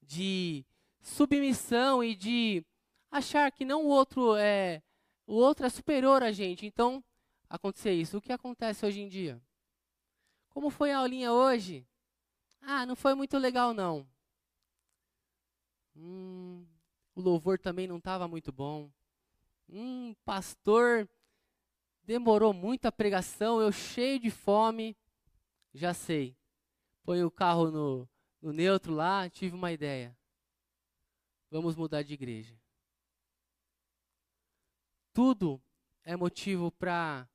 de submissão e de achar que não o outro é o outro é superior a gente. Então, acontecer isso. O que acontece hoje em dia? Como foi a aulinha hoje? Ah, não foi muito legal não. Hum, o louvor também não estava muito bom. Hum, pastor demorou muito a pregação, eu cheio de fome. Já sei. Põe o carro no, no neutro lá, tive uma ideia. Vamos mudar de igreja. Tudo é motivo para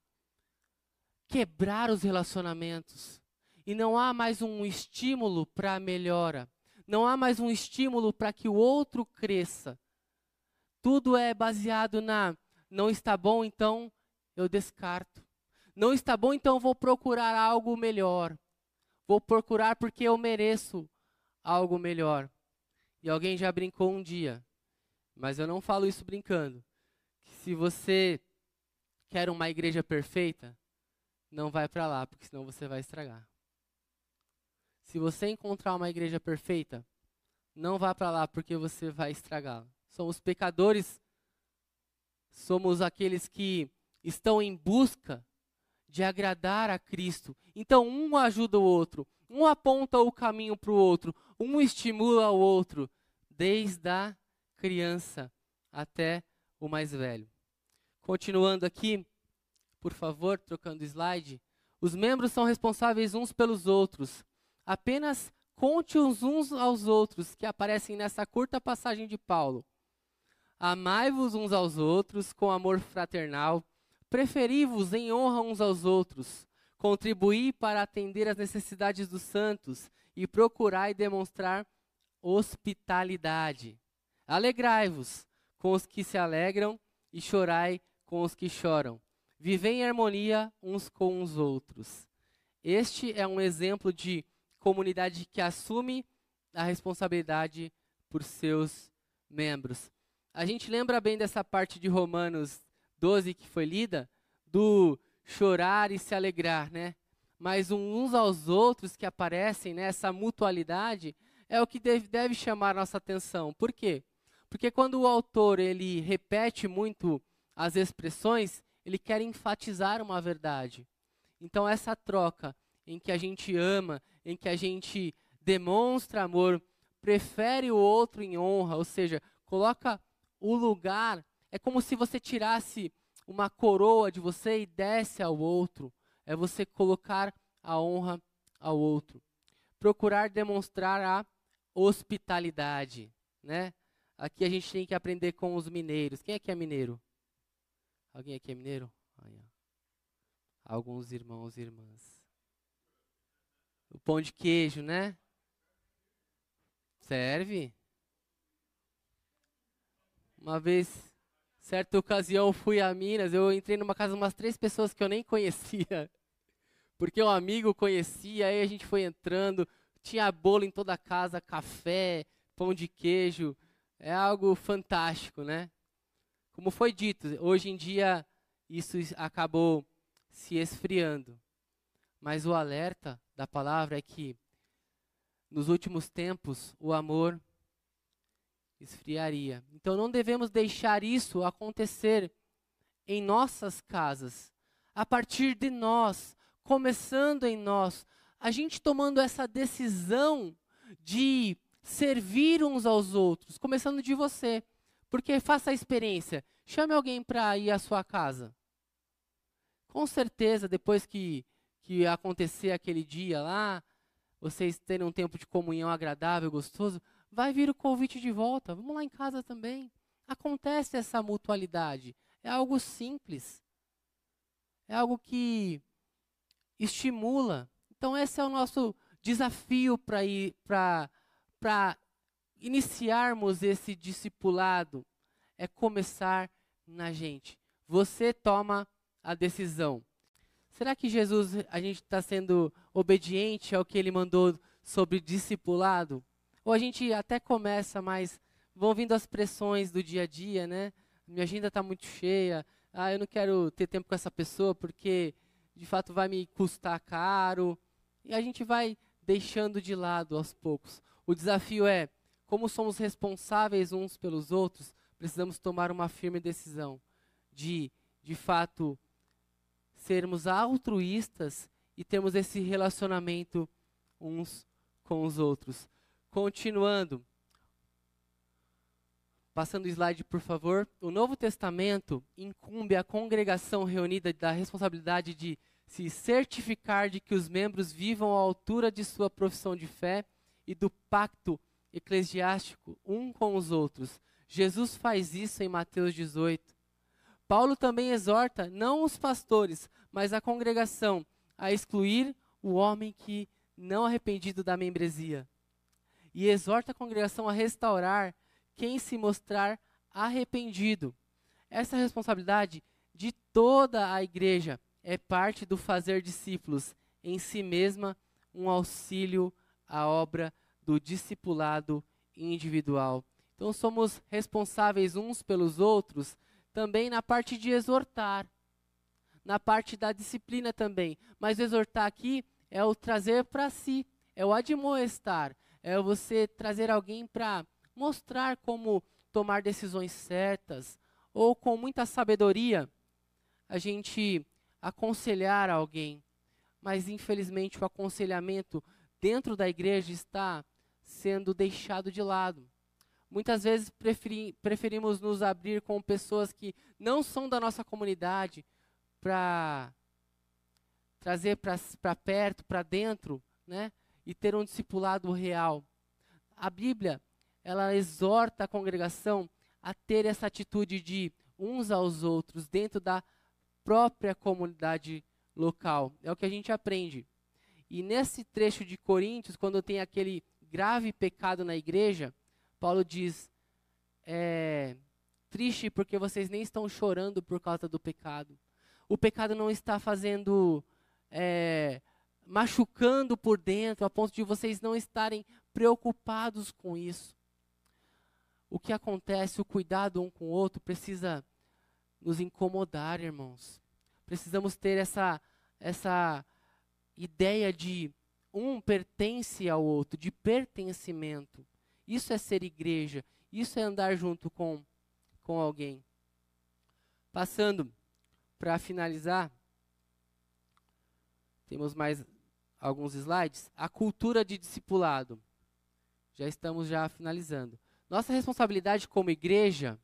quebrar os relacionamentos. E não há mais um estímulo para melhora. Não há mais um estímulo para que o outro cresça. Tudo é baseado na não está bom, então eu descarto. Não está bom, então vou procurar algo melhor. Vou procurar porque eu mereço algo melhor. E alguém já brincou um dia, mas eu não falo isso brincando. Se você quer uma igreja perfeita, não vai para lá, porque senão você vai estragar. Se você encontrar uma igreja perfeita, não vá para lá, porque você vai estragá-la. Somos pecadores, somos aqueles que estão em busca de agradar a Cristo. Então, um ajuda o outro, um aponta o caminho para o outro, um estimula o outro, desde a criança até o mais velho. Continuando aqui, por favor, trocando slide. Os membros são responsáveis uns pelos outros. Apenas conte os uns aos outros que aparecem nessa curta passagem de Paulo. Amai-vos uns aos outros com amor fraternal, preferi-vos em honra uns aos outros, contribuí para atender às necessidades dos santos e procurai demonstrar hospitalidade. Alegrai-vos com os que se alegram e chorai com os que choram. Vivei em harmonia uns com os outros. Este é um exemplo de comunidade que assume a responsabilidade por seus membros. A gente lembra bem dessa parte de Romanos 12 que foi lida, do chorar e se alegrar, né? Mas uns aos outros que aparecem né? mutualidade é o que deve, deve chamar nossa atenção. Por quê? Porque quando o autor ele repete muito as expressões, ele quer enfatizar uma verdade. Então essa troca em que a gente ama, em que a gente demonstra amor, prefere o outro em honra, ou seja, coloca o lugar, é como se você tirasse uma coroa de você e desse ao outro. É você colocar a honra ao outro. Procurar demonstrar a hospitalidade, né? Aqui a gente tem que aprender com os mineiros. Quem aqui é mineiro? Alguém aqui é mineiro? Alguns irmãos e irmãs. O pão de queijo, né? Serve? Uma vez, certa ocasião, fui a Minas, eu entrei numa casa de umas três pessoas que eu nem [laughs] conhecia. Porque um amigo conhecia, aí a gente foi entrando, tinha bolo em toda a casa, café, pão de queijo. É algo fantástico, né? Como foi dito, hoje em dia isso acabou se esfriando. Mas o alerta da palavra é que nos últimos tempos o amor esfriaria. Então não devemos deixar isso acontecer em nossas casas, a partir de nós, começando em nós, a gente tomando essa decisão de servir uns aos outros, começando de você. Porque faça a experiência. Chame alguém para ir à sua casa. Com certeza, depois que, que acontecer aquele dia lá, vocês terem um tempo de comunhão agradável, gostoso, vai vir o convite de volta. Vamos lá em casa também. Acontece essa mutualidade. É algo simples. É algo que estimula. Então, esse é o nosso desafio para ir para iniciarmos esse discipulado. É começar na gente. Você toma a decisão. Será que Jesus, a gente está sendo obediente ao que ele mandou sobre discipulado? Ou a gente até começa, mas vão vindo as pressões do dia a dia, né? Minha agenda está muito cheia. Ah, eu não quero ter tempo com essa pessoa porque de fato vai me custar caro. E a gente vai deixando de lado aos poucos. O desafio é, como somos responsáveis uns pelos outros, precisamos tomar uma firme decisão de, de fato, sermos altruístas e termos esse relacionamento uns com os outros. Continuando, passando o slide, por favor. O Novo Testamento incumbe a congregação reunida da responsabilidade de se certificar de que os membros vivam à altura de sua profissão de fé e do pacto eclesiástico um com os outros. Jesus faz isso em Mateus 18. Paulo também exorta não os pastores, mas a congregação a excluir o homem que não arrependido da membresia. E exorta a congregação a restaurar quem se mostrar arrependido. Essa responsabilidade de toda a igreja é parte do fazer discípulos, em si mesma um auxílio à obra do discipulado individual. Então somos responsáveis uns pelos outros também na parte de exortar, na parte da disciplina também. Mas exortar aqui é o trazer para si, é o admoestar, é você trazer alguém para mostrar como tomar decisões certas, ou com muita sabedoria, a gente aconselhar alguém. Mas infelizmente o aconselhamento dentro da igreja está sendo deixado de lado. Muitas vezes preferi, preferimos nos abrir com pessoas que não são da nossa comunidade para trazer para perto, para dentro, né? E ter um discipulado real. A Bíblia, ela exorta a congregação a ter essa atitude de uns aos outros dentro da própria comunidade local. É o que a gente aprende. E nesse trecho de Coríntios, quando tem aquele grave pecado na igreja, Paulo diz: é triste porque vocês nem estão chorando por causa do pecado. O pecado não está fazendo, é, machucando por dentro, a ponto de vocês não estarem preocupados com isso. O que acontece, o cuidado um com o outro, precisa nos incomodar, irmãos. Precisamos ter essa, essa ideia de um pertence ao outro, de pertencimento. Isso é ser igreja. Isso é andar junto com, com alguém. Passando para finalizar, temos mais alguns slides. A cultura de discipulado. Já estamos já finalizando. Nossa responsabilidade como igreja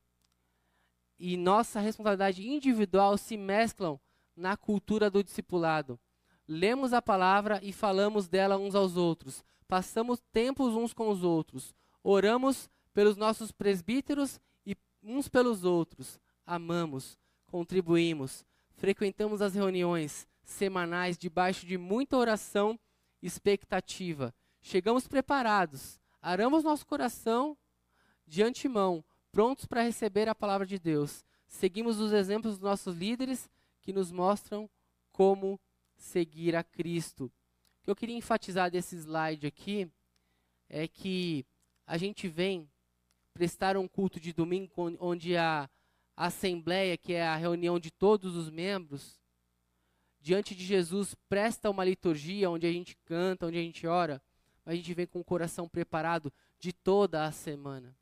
e nossa responsabilidade individual se mesclam na cultura do discipulado. Lemos a palavra e falamos dela uns aos outros. Passamos tempos uns com os outros. Oramos pelos nossos presbíteros e uns pelos outros. Amamos, contribuímos, frequentamos as reuniões semanais debaixo de muita oração e expectativa. Chegamos preparados, aramos nosso coração de antemão, prontos para receber a palavra de Deus. Seguimos os exemplos dos nossos líderes que nos mostram como seguir a Cristo. O que eu queria enfatizar desse slide aqui é que a gente vem prestar um culto de domingo onde a, assembleia, que é a reunião de todos os membros, diante de Jesus presta uma liturgia onde a gente canta, onde a gente ora, mas a gente vem com o coração preparado de toda a semana.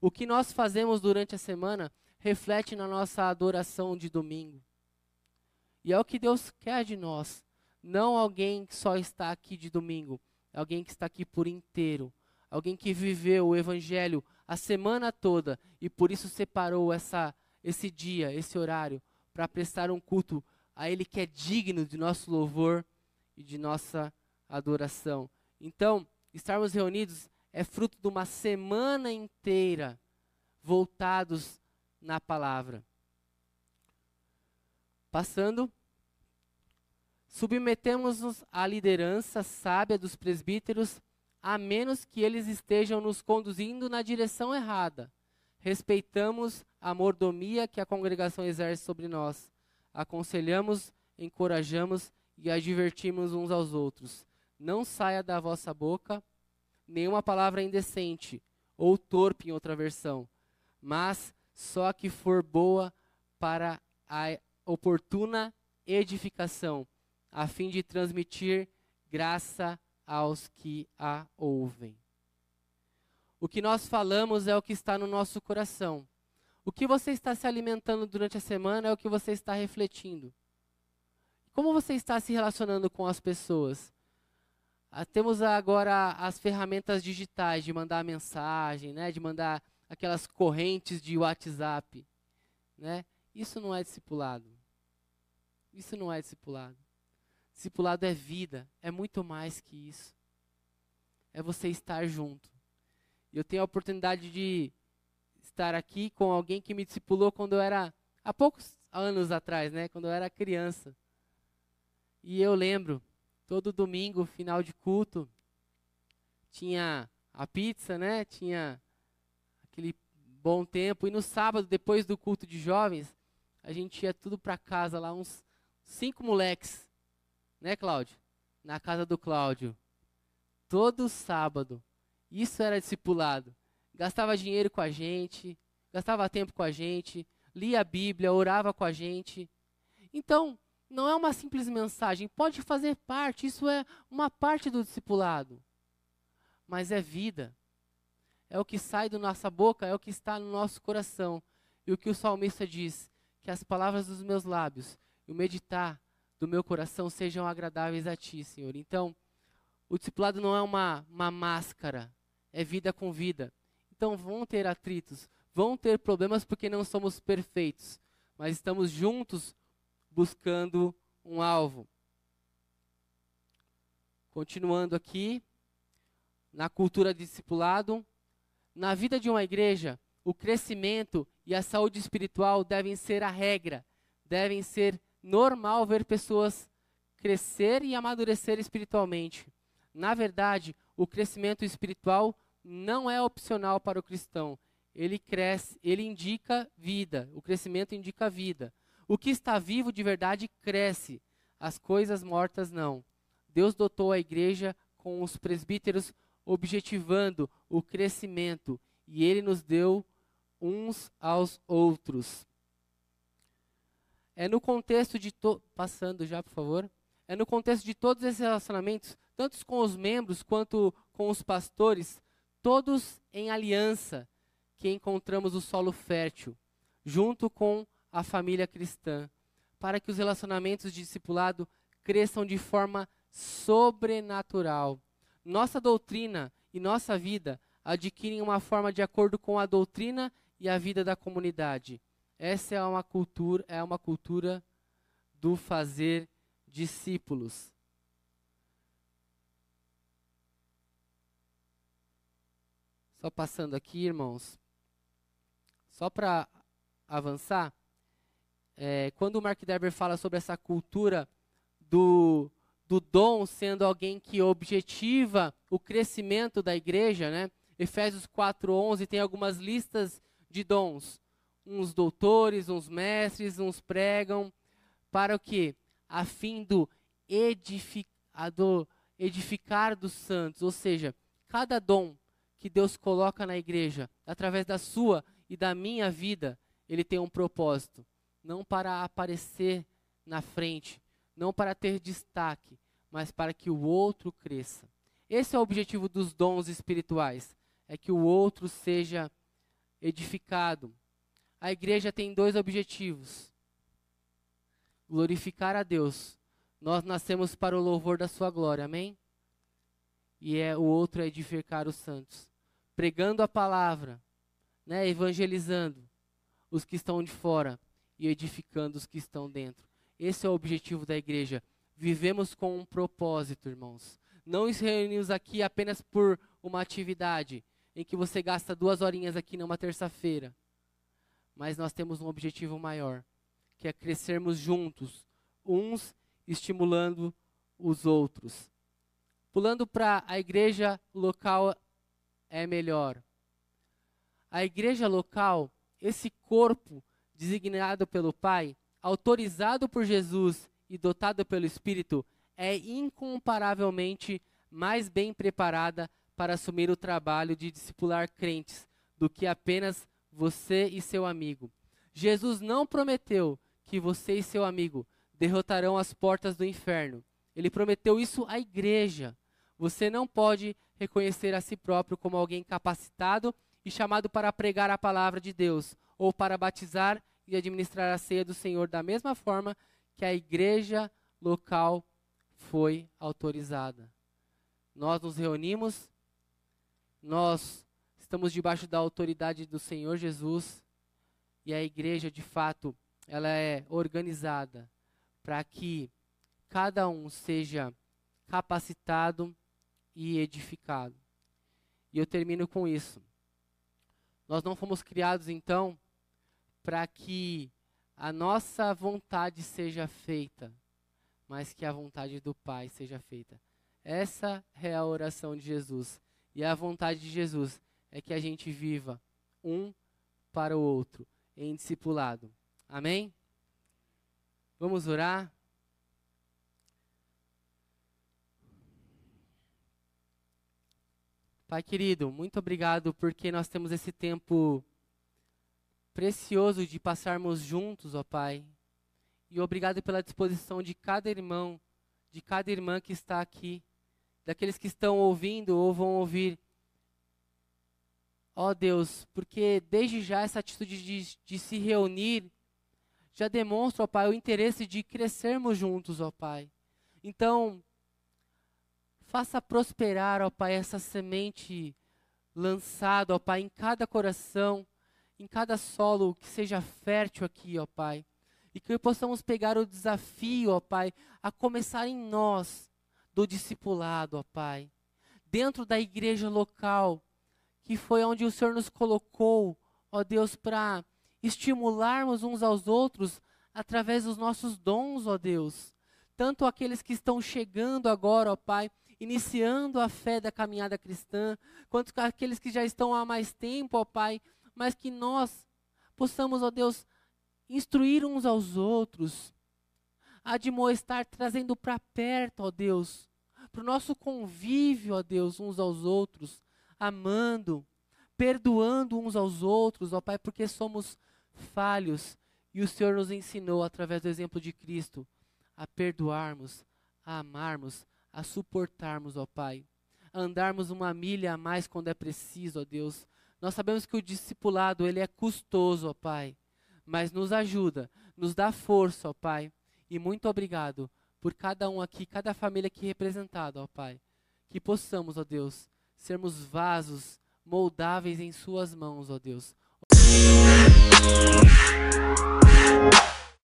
O que nós fazemos durante a semana reflete na nossa adoração de domingo. E é o que Deus quer de nós. Não alguém que só está aqui de domingo, é alguém que está aqui por inteiro, alguém que viveu o evangelho a semana toda e por isso separou essa, esse dia, esse horário, para prestar um culto a Ele que é digno de nosso louvor e de nossa adoração. Então, estarmos reunidos é fruto de uma semana inteira voltados na palavra. Passando, submetemos-nos à liderança sábia dos presbíteros, a menos que eles estejam nos conduzindo na direção errada. Respeitamos a mordomia que a congregação exerce sobre nós. Aconselhamos, encorajamos e advertimos uns aos outros. Não saia da vossa boca nenhuma palavra indecente ou torpe em outra versão, mas só que for boa para a oportuna edificação, a fim de transmitir graça aos que a ouvem. O que nós falamos é o que está no nosso coração. O que você está se alimentando durante a semana é o que você está refletindo. Como você está se relacionando com as pessoas? Ah, temos agora as ferramentas digitais de mandar mensagem, né, de mandar aquelas correntes de WhatsApp. Né? Isso não é discipulado. Isso não é discipulado. Discipulado é vida, é muito mais que isso. É você estar junto. Eu tenho a oportunidade de estar aqui com alguém que me discipulou quando eu era há poucos anos atrás, né, quando eu era criança. E eu lembro todo domingo, final de culto, tinha a pizza, né? Tinha aquele bom tempo. E no sábado, depois do culto de jovens, a gente ia tudo para casa lá, uns cinco moleques, né, Cláudio? Na casa do Cláudio. Todo sábado. Isso era discipulado. Gastava dinheiro com a gente, gastava tempo com a gente, lia a Bíblia, orava com a gente. Então, não é uma simples mensagem, pode fazer parte, isso é uma parte do discipulado. Mas é vida. É o que sai da nossa boca, é o que está no nosso coração. E o que o salmista diz: que as palavras dos meus lábios e o meditar do meu coração sejam agradáveis a ti, Senhor. Então, o discipulado não é uma, uma máscara, é vida com vida. Então, vão ter atritos, vão ter problemas porque não somos perfeitos, mas estamos juntos buscando um alvo. Continuando aqui, na cultura discipulado, na vida de uma igreja, o crescimento e a saúde espiritual devem ser a regra, devem ser normal ver pessoas crescer e amadurecer espiritualmente. Na verdade, o crescimento espiritual não é opcional para o cristão. Ele cresce, ele indica vida. O crescimento indica vida. O que está vivo de verdade cresce, as coisas mortas não. Deus dotou a igreja com os presbíteros objetivando o crescimento e ele nos deu uns aos outros. É no contexto de to... passando já, por favor. É no contexto de todos esses relacionamentos, tanto com os membros quanto com os pastores, todos em aliança, que encontramos o solo fértil, junto com a família cristã, para que os relacionamentos de discipulado cresçam de forma sobrenatural. Nossa doutrina e nossa vida adquirem uma forma de acordo com a doutrina e a vida da comunidade. Essa é uma cultura, é uma cultura do fazer discípulos. Só passando aqui, irmãos, só para avançar, é, quando o Mark Deber fala sobre essa cultura do, do dom sendo alguém que objetiva o crescimento da igreja, né? Efésios 4:11 tem algumas listas de dons. Uns doutores, uns mestres, uns pregam para o quê? A fim do, edificado, edificar dos santos, ou seja, cada dom que Deus coloca na igreja, através da sua e da minha vida, ele tem um propósito não para aparecer na frente, não para ter destaque, mas para que o outro cresça. Esse é o objetivo dos dons espirituais, é que o outro seja edificado. A igreja tem dois objetivos: glorificar a Deus. Nós nascemos para o louvor da sua glória, amém? E é o outro é edificar os santos, pregando a palavra, né, evangelizando os que estão de fora e edificando os que estão dentro. Esse é o objetivo da igreja. Vivemos com um propósito, irmãos. Não nos reunimos aqui apenas por uma atividade em que você gasta duas horinhas aqui numa terça-feira. Mas nós temos um objetivo maior, que é crescermos juntos, uns estimulando os outros. Pulando para a igreja local é melhor. A igreja local, esse corpo designado pelo Pai, autorizado por Jesus e dotado pelo Espírito, é incomparavelmente mais bem preparada para assumir o trabalho de discipular crentes do que apenas você e seu amigo. Jesus não prometeu que você e seu amigo derrotarão as portas do inferno. Ele prometeu isso à igreja. Você não pode reconhecer a si próprio como alguém capacitado e chamado para pregar a palavra de Deus, ou para batizar e administrar a ceia do Senhor da mesma forma que a igreja local foi autorizada. Nós nos reunimos, nós estamos debaixo da autoridade do Senhor Jesus e a igreja, de fato, ela é organizada para que cada um seja capacitado e edificado. E eu termino com isso. Nós não fomos criados, então, para que a nossa vontade seja feita, mas que a vontade do Pai seja feita. Essa é a oração de Jesus. E a vontade de Jesus é que a gente viva um para o outro, em discipulado. Amém? Vamos orar? Pai querido, muito obrigado porque nós temos esse tempo precioso de passarmos juntos, ó Pai. E obrigado pela disposição de cada irmão, de cada irmã que está aqui, daqueles que estão ouvindo ou vão ouvir. Ó Deus, porque desde já essa atitude de, de se reunir já demonstra, ó Pai, o interesse de crescermos juntos, ó Pai. Então, Faça prosperar, ó Pai, essa semente lançada, ó Pai, em cada coração, em cada solo que seja fértil aqui, ó Pai. E que possamos pegar o desafio, ó Pai, a começar em nós do discipulado, ó Pai. Dentro da igreja local, que foi onde o Senhor nos colocou, ó Deus, para estimularmos uns aos outros através dos nossos dons, ó Deus. Tanto aqueles que estão chegando agora, ó Pai, iniciando a fé da caminhada cristã, quanto aqueles que já estão há mais tempo, ó Pai, mas que nós possamos, ó Deus, instruir uns aos outros, admoestar, trazendo para perto, ó Deus, para o nosso convívio, ó Deus, uns aos outros, amando, perdoando uns aos outros, ó Pai, porque somos falhos e o Senhor nos ensinou, através do exemplo de Cristo, a perdoarmos, a amarmos, a suportarmos, ó Pai, a andarmos uma milha a mais quando é preciso, ó Deus. Nós sabemos que o discipulado, ele é custoso, ó Pai, mas nos ajuda, nos dá força, ó Pai. E muito obrigado por cada um aqui, cada família aqui representada, ó Pai. Que possamos, ó Deus, sermos vasos moldáveis em Suas mãos, ó Deus.